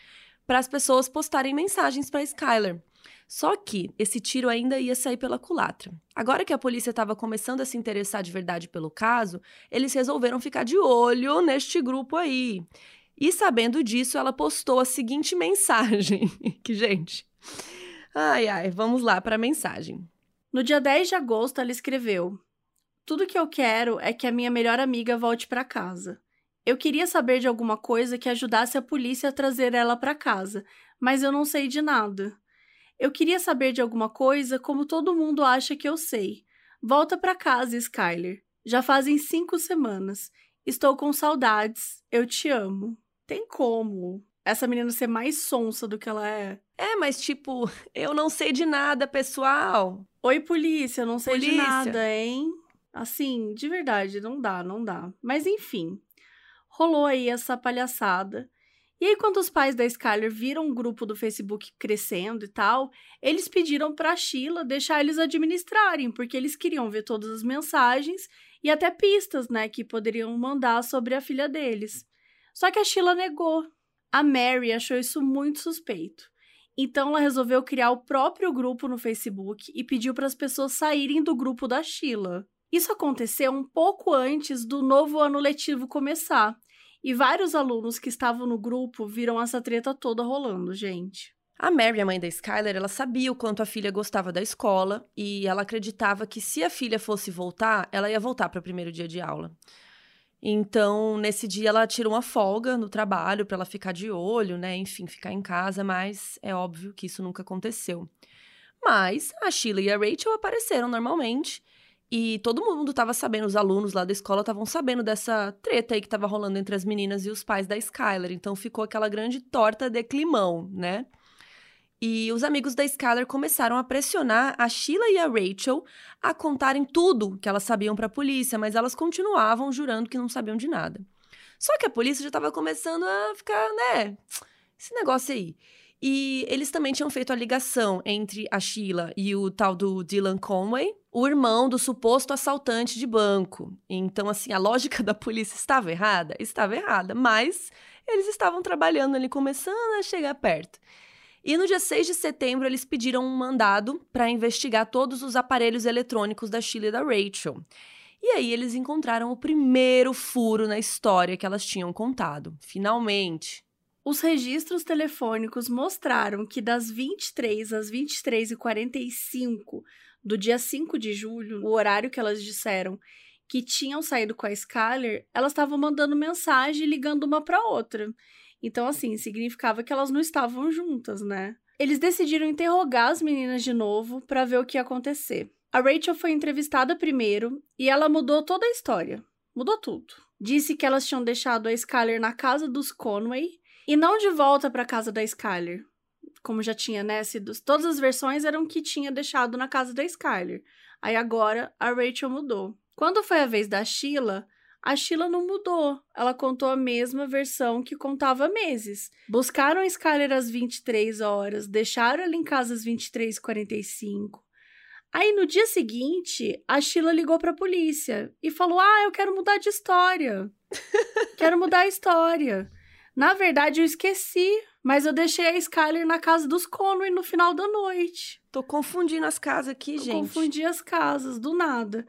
para as pessoas postarem mensagens para Skyler. Só que esse tiro ainda ia sair pela culatra. Agora que a polícia estava começando a se interessar de verdade pelo caso, eles resolveram ficar de olho neste grupo aí. E sabendo disso, ela postou a seguinte mensagem. que, gente. Ai, ai, vamos lá para a mensagem. No dia 10 de agosto, ela escreveu: Tudo que eu quero é que a minha melhor amiga volte para casa. Eu queria saber de alguma coisa que ajudasse a polícia a trazer ela para casa, mas eu não sei de nada. Eu queria saber de alguma coisa como todo mundo acha que eu sei. Volta para casa, Skyler. Já fazem cinco semanas. Estou com saudades. Eu te amo tem como essa menina ser mais sonsa do que ela é. É, mas tipo, eu não sei de nada, pessoal. Oi, polícia, eu não sei polícia. de nada, hein? Assim, de verdade, não dá, não dá. Mas enfim, rolou aí essa palhaçada. E aí, quando os pais da Skyler viram o grupo do Facebook crescendo e tal, eles pediram pra Sheila deixar eles administrarem, porque eles queriam ver todas as mensagens e até pistas, né, que poderiam mandar sobre a filha deles. Só que a Sheila negou. A Mary achou isso muito suspeito. Então ela resolveu criar o próprio grupo no Facebook e pediu para as pessoas saírem do grupo da Sheila. Isso aconteceu um pouco antes do novo ano letivo começar. E vários alunos que estavam no grupo viram essa treta toda rolando, gente. A Mary, a mãe da Skyler, ela sabia o quanto a filha gostava da escola e ela acreditava que se a filha fosse voltar, ela ia voltar para o primeiro dia de aula. Então, nesse dia ela tira uma folga no trabalho para ela ficar de olho, né? Enfim, ficar em casa, mas é óbvio que isso nunca aconteceu. Mas a Sheila e a Rachel apareceram normalmente e todo mundo estava sabendo, os alunos lá da escola estavam sabendo dessa treta aí que estava rolando entre as meninas e os pais da Skylar. Então ficou aquela grande torta de climão, né? E os amigos da Skylar começaram a pressionar a Sheila e a Rachel a contarem tudo que elas sabiam para a polícia, mas elas continuavam jurando que não sabiam de nada. Só que a polícia já estava começando a ficar, né, esse negócio aí. E eles também tinham feito a ligação entre a Sheila e o tal do Dylan Conway, o irmão do suposto assaltante de banco. Então, assim, a lógica da polícia estava errada? Estava errada, mas eles estavam trabalhando ali, começando a chegar perto. E no dia 6 de setembro, eles pediram um mandado para investigar todos os aparelhos eletrônicos da Sheila e da Rachel. E aí eles encontraram o primeiro furo na história que elas tinham contado. Finalmente. Os registros telefônicos mostraram que das 23 às 23h45 do dia 5 de julho, o horário que elas disseram que tinham saído com a Skyler, elas estavam mandando mensagem ligando uma para outra. Então, assim, significava que elas não estavam juntas, né? Eles decidiram interrogar as meninas de novo para ver o que ia acontecer. A Rachel foi entrevistada primeiro e ela mudou toda a história. Mudou tudo. Disse que elas tinham deixado a Skyler na casa dos Conway e não de volta para a casa da Skyler. Como já tinha, né, todas as versões eram que tinha deixado na casa da Skyler. Aí agora a Rachel mudou. Quando foi a vez da Sheila, a Sheila não mudou. Ela contou a mesma versão que contava meses. Buscaram a Skyler às 23 horas, deixaram ela em casa às 23h45. Aí no dia seguinte, a Sheila ligou para a polícia e falou: "Ah, eu quero mudar de história. quero mudar a história. Na verdade, eu esqueci, mas eu deixei a Skyler na casa dos Conway no final da noite. Tô confundindo as casas aqui, Eu gente. Confundi as casas, do nada.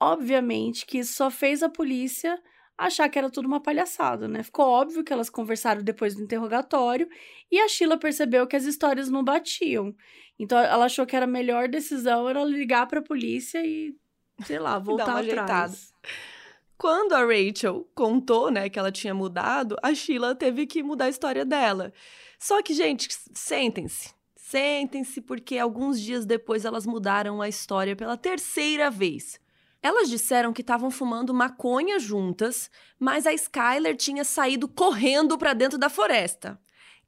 Obviamente que isso só fez a polícia achar que era tudo uma palhaçada, né? Ficou óbvio que elas conversaram depois do interrogatório e a Sheila percebeu que as histórias não batiam. Então ela achou que era a melhor decisão era ligar pra polícia e, sei lá, voltar atrás. ajeitada. Quando a Rachel contou, né, que ela tinha mudado, a Sheila teve que mudar a história dela. Só que, gente, sentem-se. Sentem-se, porque alguns dias depois elas mudaram a história pela terceira vez. Elas disseram que estavam fumando maconha juntas, mas a Skyler tinha saído correndo para dentro da floresta.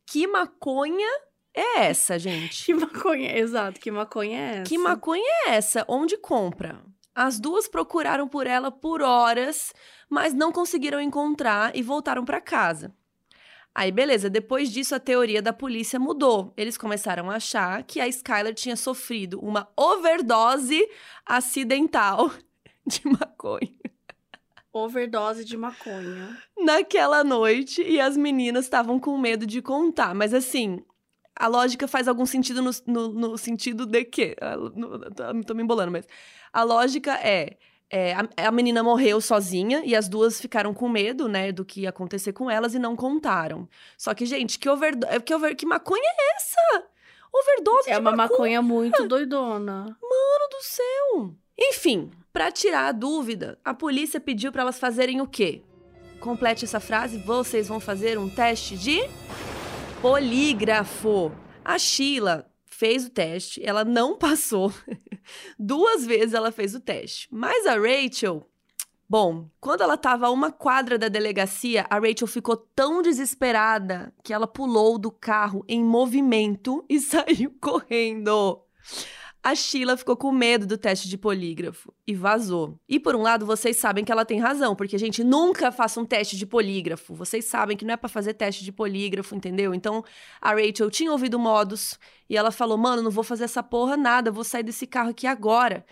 Que maconha é essa, gente? Que maconha, exato, que maconha é essa? Que maconha é essa? Onde compra? As duas procuraram por ela por horas, mas não conseguiram encontrar e voltaram para casa. Aí, beleza, depois disso a teoria da polícia mudou. Eles começaram a achar que a Skyler tinha sofrido uma overdose acidental de maconha Overdose de maconha. naquela noite e as meninas estavam com medo de contar. Mas assim, a lógica faz algum sentido no, no- no sentido de que. ah, no- tô- me embolando, mas. A lógica é. é, a, a menina morreu sozinha e as duas ficaram com medo, né, do que ia acontecer com elas e não contaram. Só que, gente, que, overdo que, over que maconha é essa? Overdose É de uma maconha maconha muito doidona. do céu. Enfim, pra tirar a dúvida, a polícia pediu pra elas fazerem o quê? Complete essa frase, vocês vão fazer um teste de polígrafo. A Sheila fez o teste, ela não passou. Duas vezes ela fez o teste. Mas a Rachel, bom, quando ela tava a uma quadra da delegacia, a Rachel ficou tão desesperada que ela pulou do carro em movimento e saiu correndo. A Sheila ficou com medo do teste de polígrafo e vazou. E por um lado, vocês sabem que ela tem razão, porque, gente, nunca faça um teste de polígrafo. Vocês sabem que não é pra fazer teste de polígrafo, entendeu? Então, a Rachel tinha ouvido modos e ela falou: "Mano, não vou fazer essa porra nada, vou sair desse carro aqui agora".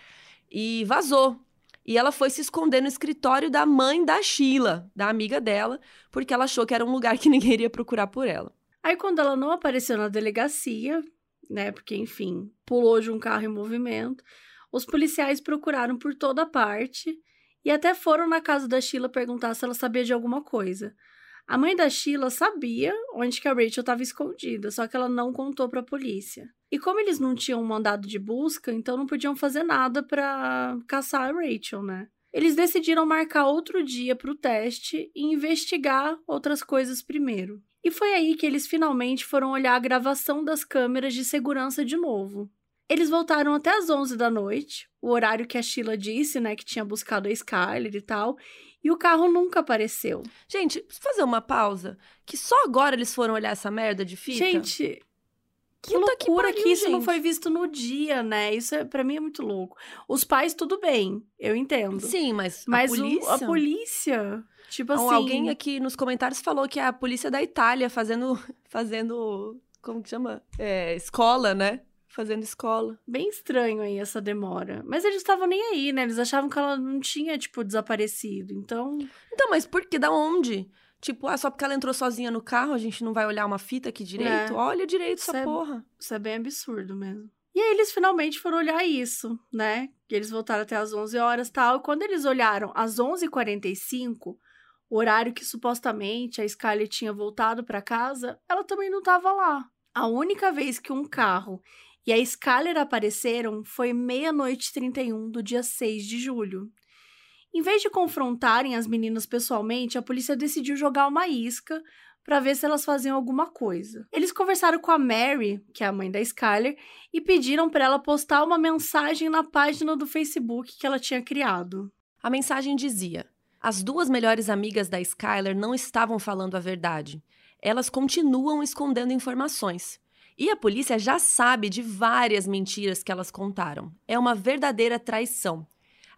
E vazou. E ela foi se esconder no escritório da mãe da Sheila, da amiga dela, porque ela achou que era um lugar que ninguém iria procurar por ela. Aí, quando ela não apareceu na delegacia, né? Porque, enfim, pulou de um carro em movimento, os policiais procuraram por toda parte e até foram na casa da Sheila perguntar se ela sabia de alguma coisa. A mãe da Sheila sabia onde que a Rachel estava escondida, só que ela não contou para a polícia. E como eles não tinham um mandado de busca, então não podiam fazer nada para caçar a Rachel, né? Eles decidiram marcar outro dia para o teste e investigar outras coisas primeiro. E foi aí que eles finalmente foram olhar a gravação das câmeras de segurança de novo. Eles voltaram até as 11 da noite, o horário que a Sheila disse, né, que tinha buscado a Skyler e tal, e o carro nunca apareceu. Gente, fazer uma pausa? Que só agora eles foram olhar essa merda de fita? Gente, que Puta que loucura pariu, que, isso não gente. foi visto no dia, né? Isso é, para mim é muito louco. Os pais tudo bem, eu entendo. Sim, mas, Mas a o- polícia... a polícia, tipo assim, Alguém aqui nos comentários falou que é a polícia da Itália fazendo... Fazendo... Como que chama? É, escola, né? Fazendo escola. bem estranho aí essa demora. Mas eles estavam nem aí, né? Eles achavam que ela não tinha, tipo, desaparecido. Então, Então, mas por que? Da onde? Tipo, ah, só porque ela entrou sozinha no carro, a gente não vai olhar uma fita aqui direito? É. Olha direito essa Isso é- porra. Isso é bem absurdo mesmo. E aí eles finalmente foram olhar isso, né? Que eles voltaram até as 11 horas e tal. E quando eles olharam às 11h45, o horário que supostamente a Skyler tinha voltado para casa, ela também não estava lá. A única vez que um carro e a Skyler apareceram foi meia-noite e 31 do dia 6 de julho. Em vez de confrontarem as meninas pessoalmente, a polícia decidiu jogar uma isca para ver se elas faziam alguma coisa. Eles conversaram com a Mary, que é a mãe da Skyler, e pediram para ela postar uma mensagem na página do Facebook que ela tinha criado. A mensagem dizia: As duas melhores amigas da Skyler não estavam falando a verdade. Elas continuam escondendo informações. E a polícia já sabe de várias mentiras que elas contaram. É uma verdadeira traição.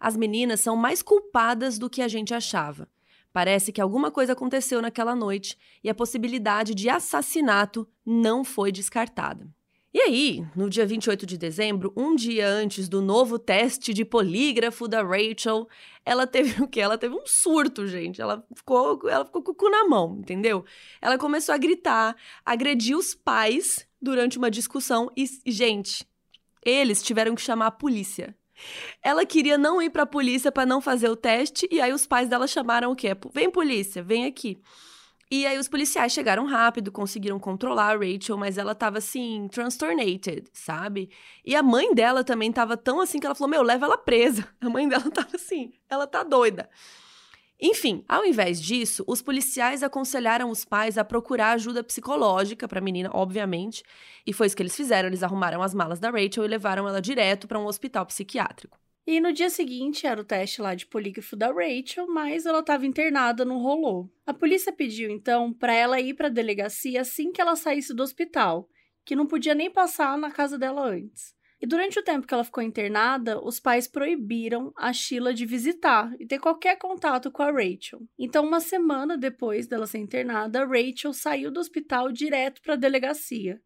As meninas são mais culpadas do que a gente achava. Parece que alguma coisa aconteceu naquela noite e a possibilidade de assassinato não foi descartada. E aí, no dia 28 de dezembro, um dia antes do novo teste de polígrafo da Rachel, ela teve o quê? Ela teve um surto, gente. Ela ficou, ela ficou com o cu na mão, entendeu? Ela começou a gritar, agredir os pais durante uma discussão e, gente, eles tiveram que chamar a polícia. Ela queria não ir pra polícia para não fazer o teste, e aí os pais dela chamaram o quê? Vem polícia, vem aqui. E aí os policiais chegaram rápido, conseguiram controlar a Rachel, mas ela tava assim, transtornated, sabe? E a mãe dela também tava tão assim que ela falou: "Meu, leva ela presa". A mãe dela tava assim, ela tá doida. Enfim, ao invés disso, os policiais aconselharam os pais a procurar ajuda psicológica para a menina, obviamente, e foi isso que eles fizeram. Eles arrumaram as malas da Rachel e levaram ela direto para um hospital psiquiátrico. E no dia seguinte era o teste lá de polígrafo da Rachel, mas ela estava internada, não rolou. A polícia pediu então para ela ir para a delegacia assim que ela saísse do hospital, que não podia nem passar na casa dela antes. E durante o tempo que ela ficou internada, os pais proibiram a Sheila de visitar e ter qualquer contato com a Rachel. Então, uma semana depois dela ser internada, Rachel saiu do hospital direto para a delegacia.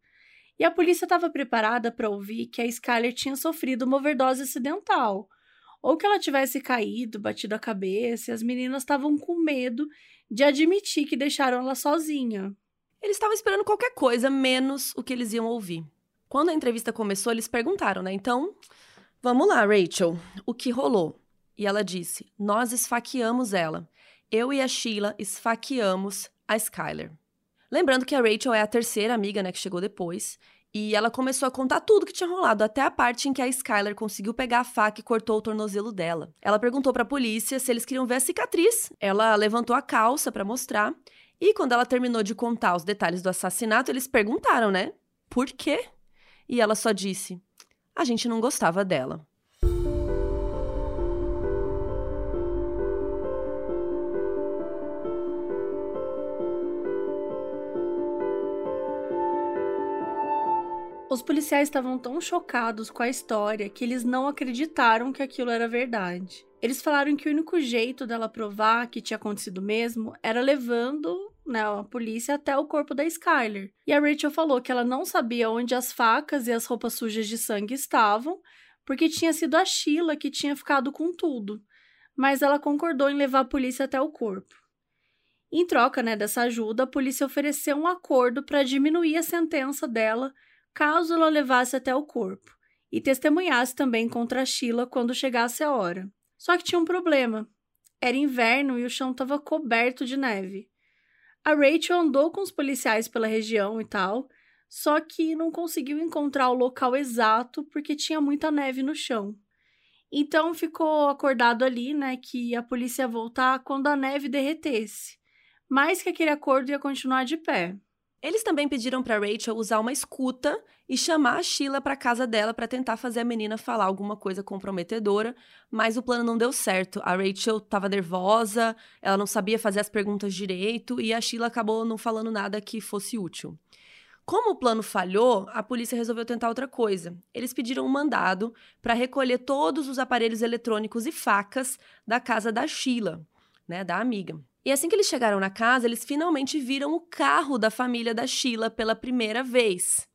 E a polícia estava preparada para ouvir que a Skyler tinha sofrido uma overdose acidental, ou que ela tivesse caído, batido a cabeça, e as meninas estavam com medo de admitir que deixaram ela sozinha. Eles estavam esperando qualquer coisa menos o que eles iam ouvir. Quando a entrevista começou, eles perguntaram, né? Então, vamos lá, Rachel, o que rolou? E ela disse: Nós esfaqueamos ela. Eu e a Sheila esfaqueamos a Skyler. Lembrando que a Rachel é a terceira amiga, né, que chegou depois. E ela começou a contar tudo que tinha rolado, até a parte em que a Skyler conseguiu pegar a faca e cortou o tornozelo dela. Ela perguntou para a polícia se eles queriam ver a cicatriz. Ela levantou a calça para mostrar. E quando ela terminou de contar os detalhes do assassinato, eles perguntaram, né? Por quê? E ela só disse: a gente não gostava dela. Os policiais estavam tão chocados com a história que eles não acreditaram que aquilo era verdade. Eles falaram que o único jeito dela provar que tinha acontecido mesmo era levando né, a polícia até o corpo da Skyler. E a Rachel falou que ela não sabia onde as facas e as roupas sujas de sangue estavam, porque tinha sido a Sheila que tinha ficado com tudo. Mas ela concordou em levar a polícia até o corpo. Em troca né, dessa ajuda, a polícia ofereceu um acordo para diminuir a sentença dela caso ela levasse até o corpo e testemunhasse também contra a Sheila quando chegasse a hora. Só que tinha um problema. Era inverno e o chão estava coberto de neve. A Rachel andou com os policiais pela região e tal, só que não conseguiu encontrar o local exato porque tinha muita neve no chão. Então ficou acordado ali, né, que a polícia ia voltar quando a neve derretesse, mas que aquele acordo ia continuar de pé. Eles também pediram para Rachel usar uma escuta e chamar a Sheila para casa dela para tentar fazer a menina falar alguma coisa comprometedora, mas o plano não deu certo. A Rachel estava nervosa, ela não sabia fazer as perguntas direito e a Sheila acabou não falando nada que fosse útil. Como o plano falhou, a polícia resolveu tentar outra coisa. Eles pediram um mandado para recolher todos os aparelhos eletrônicos e facas da casa da Sheila, né, da amiga. E assim que eles chegaram na casa, eles finalmente viram o carro da família da Sheila pela primeira vez.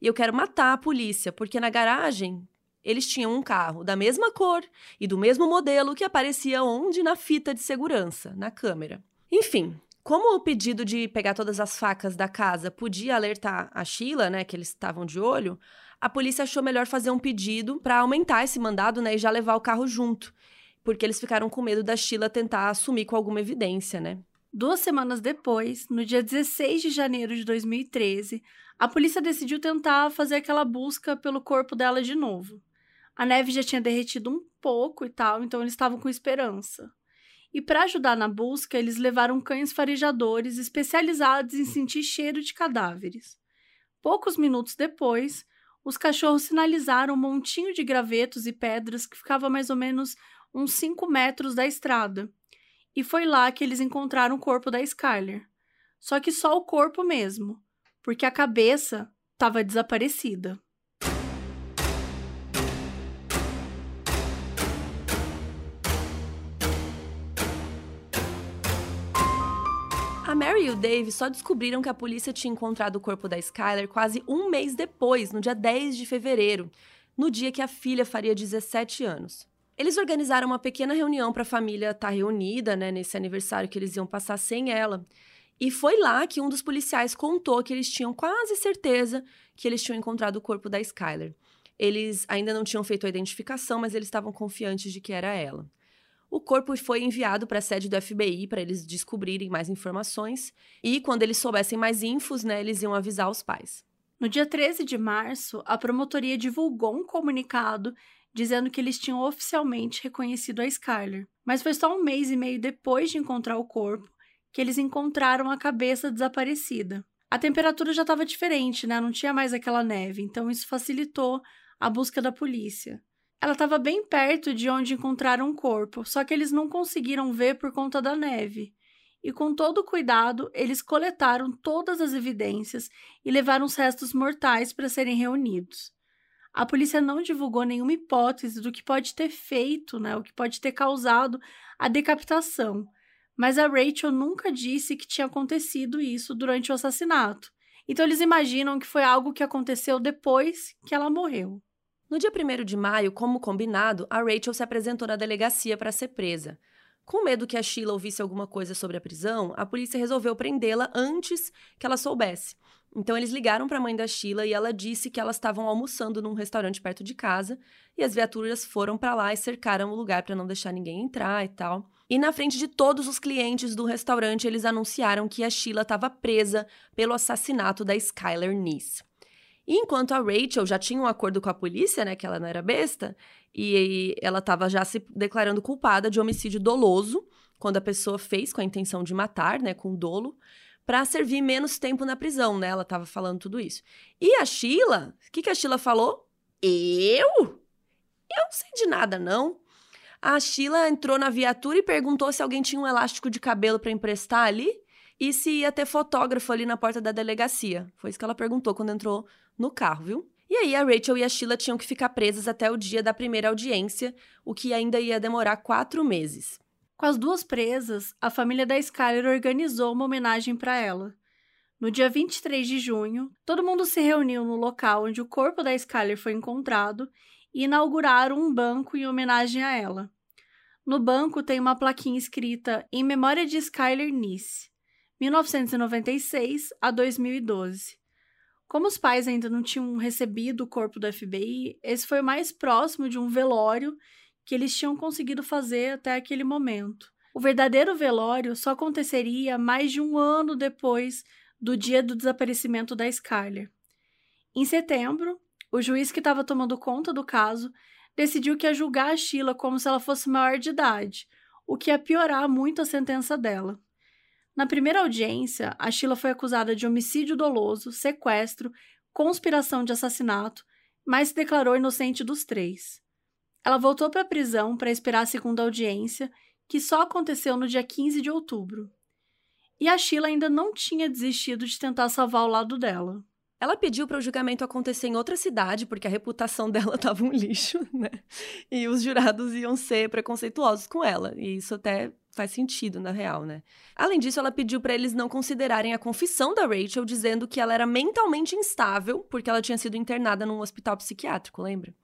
E eu quero matar a polícia, porque na garagem eles tinham um carro da mesma cor e do mesmo modelo que aparecia onde na fita de segurança, na câmera. Enfim, Como o pedido de pegar todas as facas da casa podia alertar a Sheila, né, que eles estavam de olho, a polícia achou melhor fazer um pedido para aumentar esse mandado, né, e já levar o carro junto, porque eles ficaram com medo da Sheila tentar assumir com alguma evidência, né? Duas semanas depois, no dia 16 de janeiro de 2013, a polícia decidiu tentar fazer aquela busca pelo corpo dela de novo. A neve já tinha derretido um pouco e tal, então eles estavam com esperança. E para ajudar na busca, eles levaram cães farejadores especializados em sentir cheiro de cadáveres. Poucos minutos depois, os cachorros sinalizaram um montinho de gravetos e pedras que ficava mais ou menos uns 5 metros da estrada. E foi lá que eles encontraram o corpo da Skyler. Só que só o corpo mesmo, porque a cabeça estava desaparecida. A Mary e o Dave só descobriram que a polícia tinha encontrado o corpo da Skyler quase um mês depois, no dia 10 de fevereiro, no dia que a filha faria 17 anos. Eles organizaram uma pequena reunião para a família estar tá reunida, né, nesse aniversário que eles iam passar sem ela. E foi lá que um dos policiais contou que eles tinham quase certeza que eles tinham encontrado o corpo da Skyler. Eles ainda não tinham feito a identificação, mas eles estavam confiantes de que era ela. O corpo foi enviado para a sede do FBI para eles descobrirem mais informações e quando eles soubessem mais infos, né, eles iam avisar os pais. No dia 13 de março, a promotoria divulgou um comunicado dizendo que eles tinham oficialmente reconhecido a Skyler. Mas foi só um mês e meio depois de encontrar o corpo que eles encontraram a cabeça desaparecida. A temperatura já estava diferente, né? Não tinha mais aquela neve, então isso facilitou a busca da polícia. Ela estava bem perto de onde encontraram o corpo, só que eles não conseguiram ver por conta da neve. E com todo cuidado, eles coletaram todas as evidências e levaram os restos mortais para serem reunidos. A polícia não divulgou nenhuma hipótese do que pode ter feito, né, o que pode ter causado a decapitação, mas a Rachel nunca disse que tinha acontecido isso durante o assassinato. Então eles imaginam que foi algo que aconteceu depois que ela morreu. No dia 1 de maio, como combinado, a Rachel se apresentou na delegacia para ser presa. Com medo que a Sheila ouvisse alguma coisa sobre a prisão, a polícia resolveu prendê-la antes que ela soubesse. Então eles ligaram para a mãe da Sheila e ela disse que elas estavam almoçando num restaurante perto de casa e as viaturas foram para lá e cercaram o lugar para não deixar ninguém entrar e tal. E na frente de todos os clientes do restaurante, eles anunciaram que a Sheila estava presa pelo assassinato da Skyler Nice. E enquanto a Rachel já tinha um acordo com a polícia, né, que ela não era besta, e ela estava já se declarando culpada de homicídio doloso, quando a pessoa fez com a intenção de matar, né, com dolo, para servir menos tempo na prisão, né? Ela estava falando tudo isso. E a Sheila, o que, que a Sheila falou? Eu? Eu não sei de nada, não. A Sheila entrou na viatura e perguntou se alguém tinha um elástico de cabelo para emprestar ali e se ia ter fotógrafo ali na porta da delegacia. Foi isso que ela perguntou quando entrou no carro, viu? E aí a Rachel e a Sheila tinham que ficar presas até o dia da primeira audiência, o que ainda ia demorar quatro meses. Com as duas presas, a família da Skyler organizou uma homenagem para ela. No dia 23 de junho, todo mundo se reuniu no local onde o corpo da Skyler foi encontrado e inauguraram um banco em homenagem a ela. No banco tem uma plaquinha escrita Em Memória de Skyler Nice, 1996 a 2012. Como os pais ainda não tinham recebido o corpo do FBI, esse foi mais próximo de um velório que eles tinham conseguido fazer até aquele momento. O verdadeiro velório só aconteceria mais de um ano depois do dia do desaparecimento da Skyler. Em setembro, o juiz que estava tomando conta do caso decidiu que ia julgar a Sheila como se ela fosse maior de idade, o que ia piorar muito a sentença dela. Na primeira audiência, a Sheila foi acusada de homicídio doloso, sequestro, conspiração de assassinato, mas se declarou inocente dos três. Ela voltou para a prisão para esperar a segunda audiência, que só aconteceu no dia 15 de outubro. E a Sheila ainda não tinha desistido de tentar salvar o lado dela. Ela pediu para o julgamento acontecer em outra cidade, porque a reputação dela estava um lixo, né? E os jurados iam ser preconceituosos com ela. E isso até faz sentido, na real, né? Além disso, ela pediu para eles não considerarem a confissão da Rachel, dizendo que ela era mentalmente instável, porque ela tinha sido internada num hospital psiquiátrico, lembra?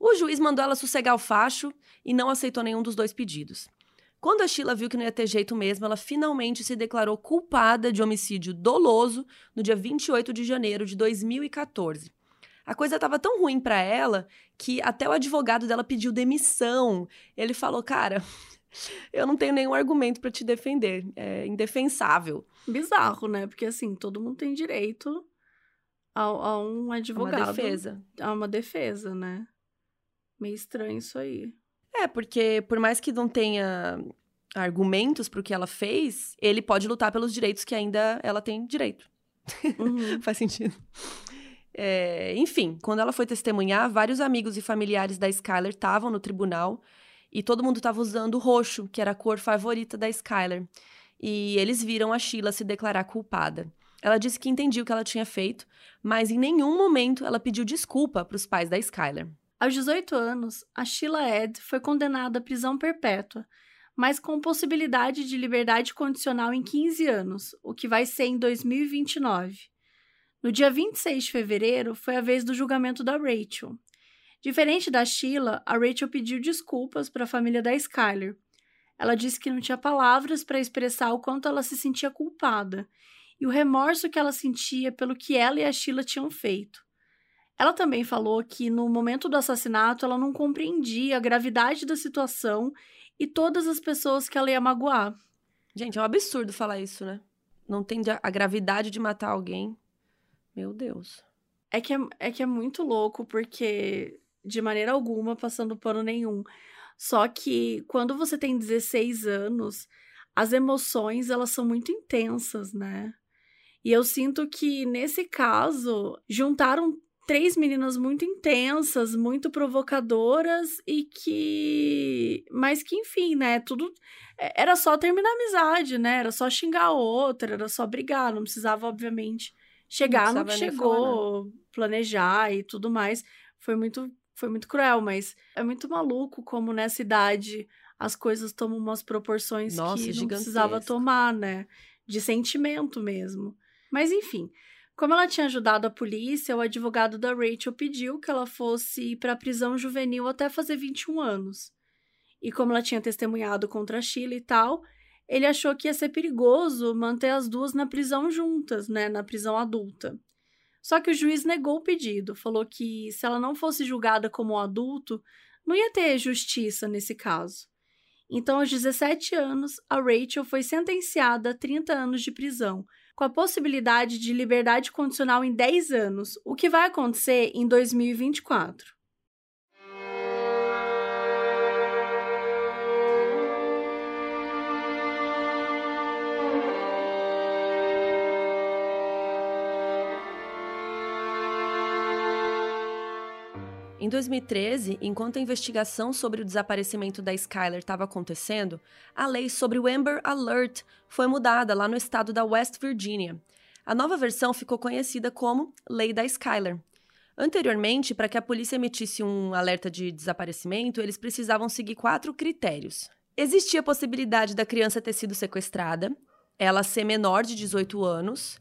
O juiz mandou ela sossegar o facho e não aceitou nenhum dos dois pedidos. Quando a Sheila viu que não ia ter jeito mesmo, ela finalmente se declarou culpada de homicídio doloso no dia 28 de janeiro de 2014. A coisa estava tão ruim para ela que até o advogado dela pediu demissão. Ele falou: "Cara, eu não tenho nenhum argumento para te defender. É indefensável." Bizarro, né? Porque assim, todo mundo tem direito a, a um advogado. Uma defesa. A uma defesa, né? Meio estranho isso aí. É, porque por mais que não tenha argumentos para o que ela fez, ele pode lutar pelos direitos que ainda ela tem direito. Uhum. Faz sentido. É, enfim, quando ela foi testemunhar, vários amigos e familiares da Skyler estavam no tribunal e todo mundo estava usando roxo, que era a cor favorita da Skyler. E eles viram a Sheila se declarar culpada. Ela disse que entendia o que ela tinha feito, mas em nenhum momento ela pediu desculpa para os pais da Skyler. Aos 18 anos, a Sheila Ed foi condenada à prisão perpétua, mas com possibilidade de liberdade condicional em 15 anos, o que vai ser em 2029. No dia 26 de fevereiro foi a vez do julgamento da Rachel. Diferente da Sheila, a Rachel pediu desculpas para a família da Skyler. Ela disse que não tinha palavras para expressar o quanto ela se sentia culpada e o remorso que ela sentia pelo que ela e a Sheila tinham feito. Ela também falou que no momento do assassinato ela não compreendia a gravidade da situação e todas as pessoas que ela ia magoar. Gente, é um absurdo falar isso, né? Não tem a gravidade de matar alguém. Meu Deus. É que é, é que é muito louco, porque de maneira alguma passando pano nenhum. Só que quando você tem 16 anos, as emoções elas são muito intensas, né? E eu sinto que nesse caso juntaram três meninas muito intensas, muito provocadoras e que. Mas que, enfim, né? Tudo. É, era só terminar a amizade, né? Era só xingar a outra, era só brigar. Não precisava, obviamente, chegar no que chegou, planejar e tudo mais. Foi muito, foi muito cruel, mas é muito maluco como nessa idade as coisas tomam umas proporções Nossa, que não precisava tomar, né? De sentimento mesmo. Mas enfim, como ela tinha ajudado a polícia, o advogado da Rachel pediu que ela fosse para a prisão juvenil até fazer 21 anos. E como ela tinha testemunhado contra a Sheila e tal, ele achou que ia ser perigoso manter as duas na prisão juntas, né, na prisão adulta. Só que o juiz negou o pedido, falou que se ela não fosse julgada como um adulto, não ia ter justiça nesse caso. Então, aos 17 anos, a Rachel foi sentenciada a 30 anos de prisão, com a possibilidade de liberdade condicional em 10 anos, o que vai acontecer em 2024. Em 2013, enquanto a investigação sobre o desaparecimento da Skyler estava acontecendo, a lei sobre o Amber Alert foi mudada lá no estado da West Virginia. A nova versão ficou conhecida como Lei da Skyler. Anteriormente, para que a polícia emitisse um alerta de desaparecimento, eles precisavam seguir quatro critérios. Existia a possibilidade da criança ter sido sequestrada, ela ser menor de 18 anos,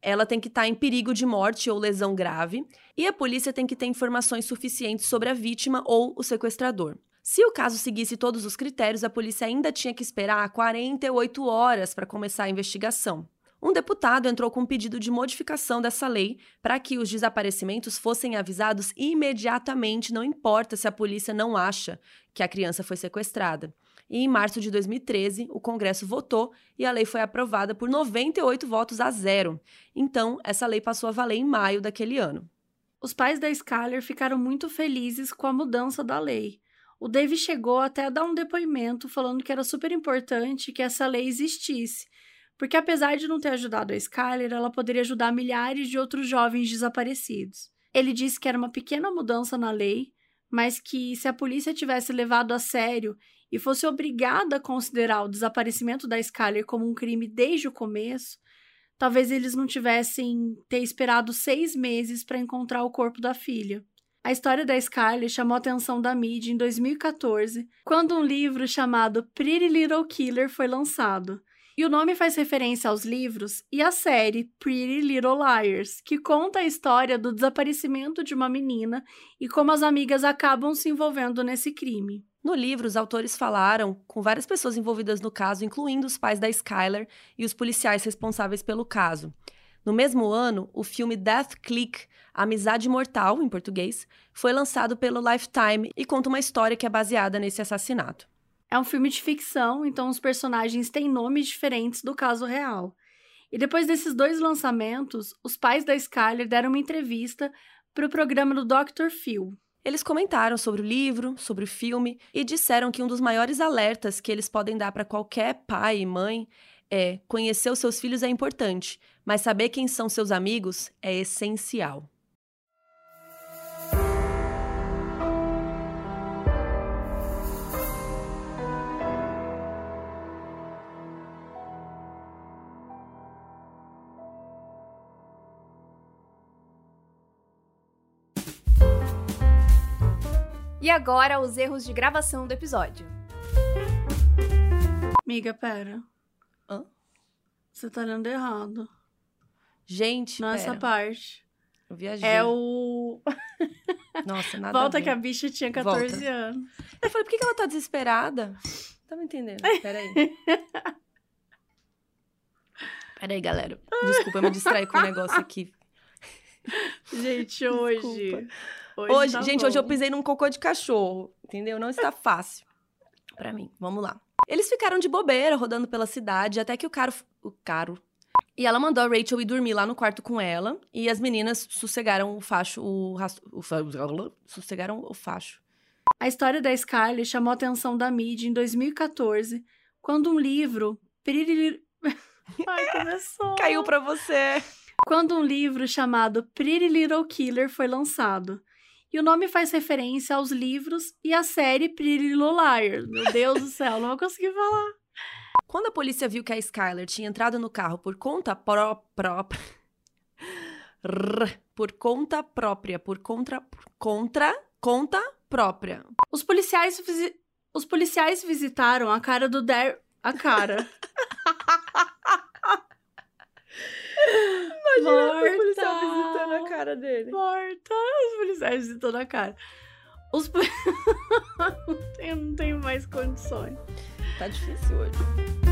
ela tem que estar tá em perigo de morte ou lesão grave, e a polícia tem que ter informações suficientes sobre a vítima ou o sequestrador. Se o caso seguisse todos os critérios, a polícia ainda tinha que esperar 48 horas para começar a investigação. Um deputado entrou com um pedido de modificação dessa lei para que os desaparecimentos fossem avisados imediatamente, não importa se a polícia não acha que a criança foi sequestrada. E em março de 2013, o Congresso votou e a lei foi aprovada por 98 votos a zero. Então, essa lei passou a valer em maio daquele ano. Os pais da Skyler ficaram muito felizes com a mudança da lei. O Dave chegou até a dar um depoimento falando que era super importante que essa lei existisse, porque apesar de não ter ajudado a Skyler, ela poderia ajudar milhares de outros jovens desaparecidos. Ele disse que era uma pequena mudança na lei, mas que se a polícia tivesse levado a sério e fosse obrigada a considerar o desaparecimento da Skyler como um crime desde o começo, talvez eles não tivessem ter esperado seis meses para encontrar o corpo da filha. A história da Skyler chamou a atenção da mídia em 2014, quando um livro chamado Pretty Little Killer foi lançado. E o nome faz referência aos livros e à série Pretty Little Liars, que conta a história do desaparecimento de uma menina e como as amigas acabam se envolvendo nesse crime. No livro, os autores falaram com várias pessoas envolvidas no caso, incluindo os pais da Skylar e os policiais responsáveis pelo caso. No mesmo ano, o filme Death Click, Amizade Mortal, em português, foi lançado pelo Lifetime e conta uma história que é baseada nesse assassinato. É um filme de ficção, então os personagens têm nomes diferentes do caso real. E depois desses dois lançamentos, os pais da Skyler deram uma entrevista para o programa do Dr. Phil. Eles comentaram sobre o livro, sobre o filme e disseram que um dos maiores alertas que eles podem dar para qualquer pai e mãe é: conhecer os seus filhos é importante, mas saber quem são seus amigos é essencial. E agora, os erros de gravação do episódio. Amiga, pera. Hã? Você tá lendo errado. Gente, Não essa pera, parte. eu viajei. É o. Nossa, nada Volta a ver. que a bicha tinha 14 Volta. anos. Eu falei, por que que ela tá desesperada? Tá me entendendo? Peraí. Peraí, galera. Desculpa, eu me distraí com o negócio aqui. Gente, hoje. Desculpa. Hoje, Hoje, tá gente, hoje eu bom. pisei num cocô de cachorro, entendeu? Não está fácil pra mim. Vamos lá. Eles ficaram de bobeira rodando pela cidade até que o caro, o caro. E ela mandou a Rachel ir dormir lá no quarto com ela e as meninas sossegaram o facho, o, ras- o fa- sossegaram o facho. A história da Skyler chamou a atenção da mídia em 2014, quando um livro. Ai, começou. Caiu pra você. Quando um livro chamado Pretty Little Killer foi lançado. E o nome faz referência aos livros e à série Pretty Little Liars. Meu Deus do céu, não vou conseguir falar. Quando a polícia viu que a Skyler tinha entrado no carro por conta pró- própria. Por conta própria, por contra. por contra. conta própria. Os policiais, Os policiais visitaram a cara do Der... A cara. Morta. cara dele. Morta. Os policiais visitando a cara. Os... tenho, não tenho mais condições. Tá difícil hoje.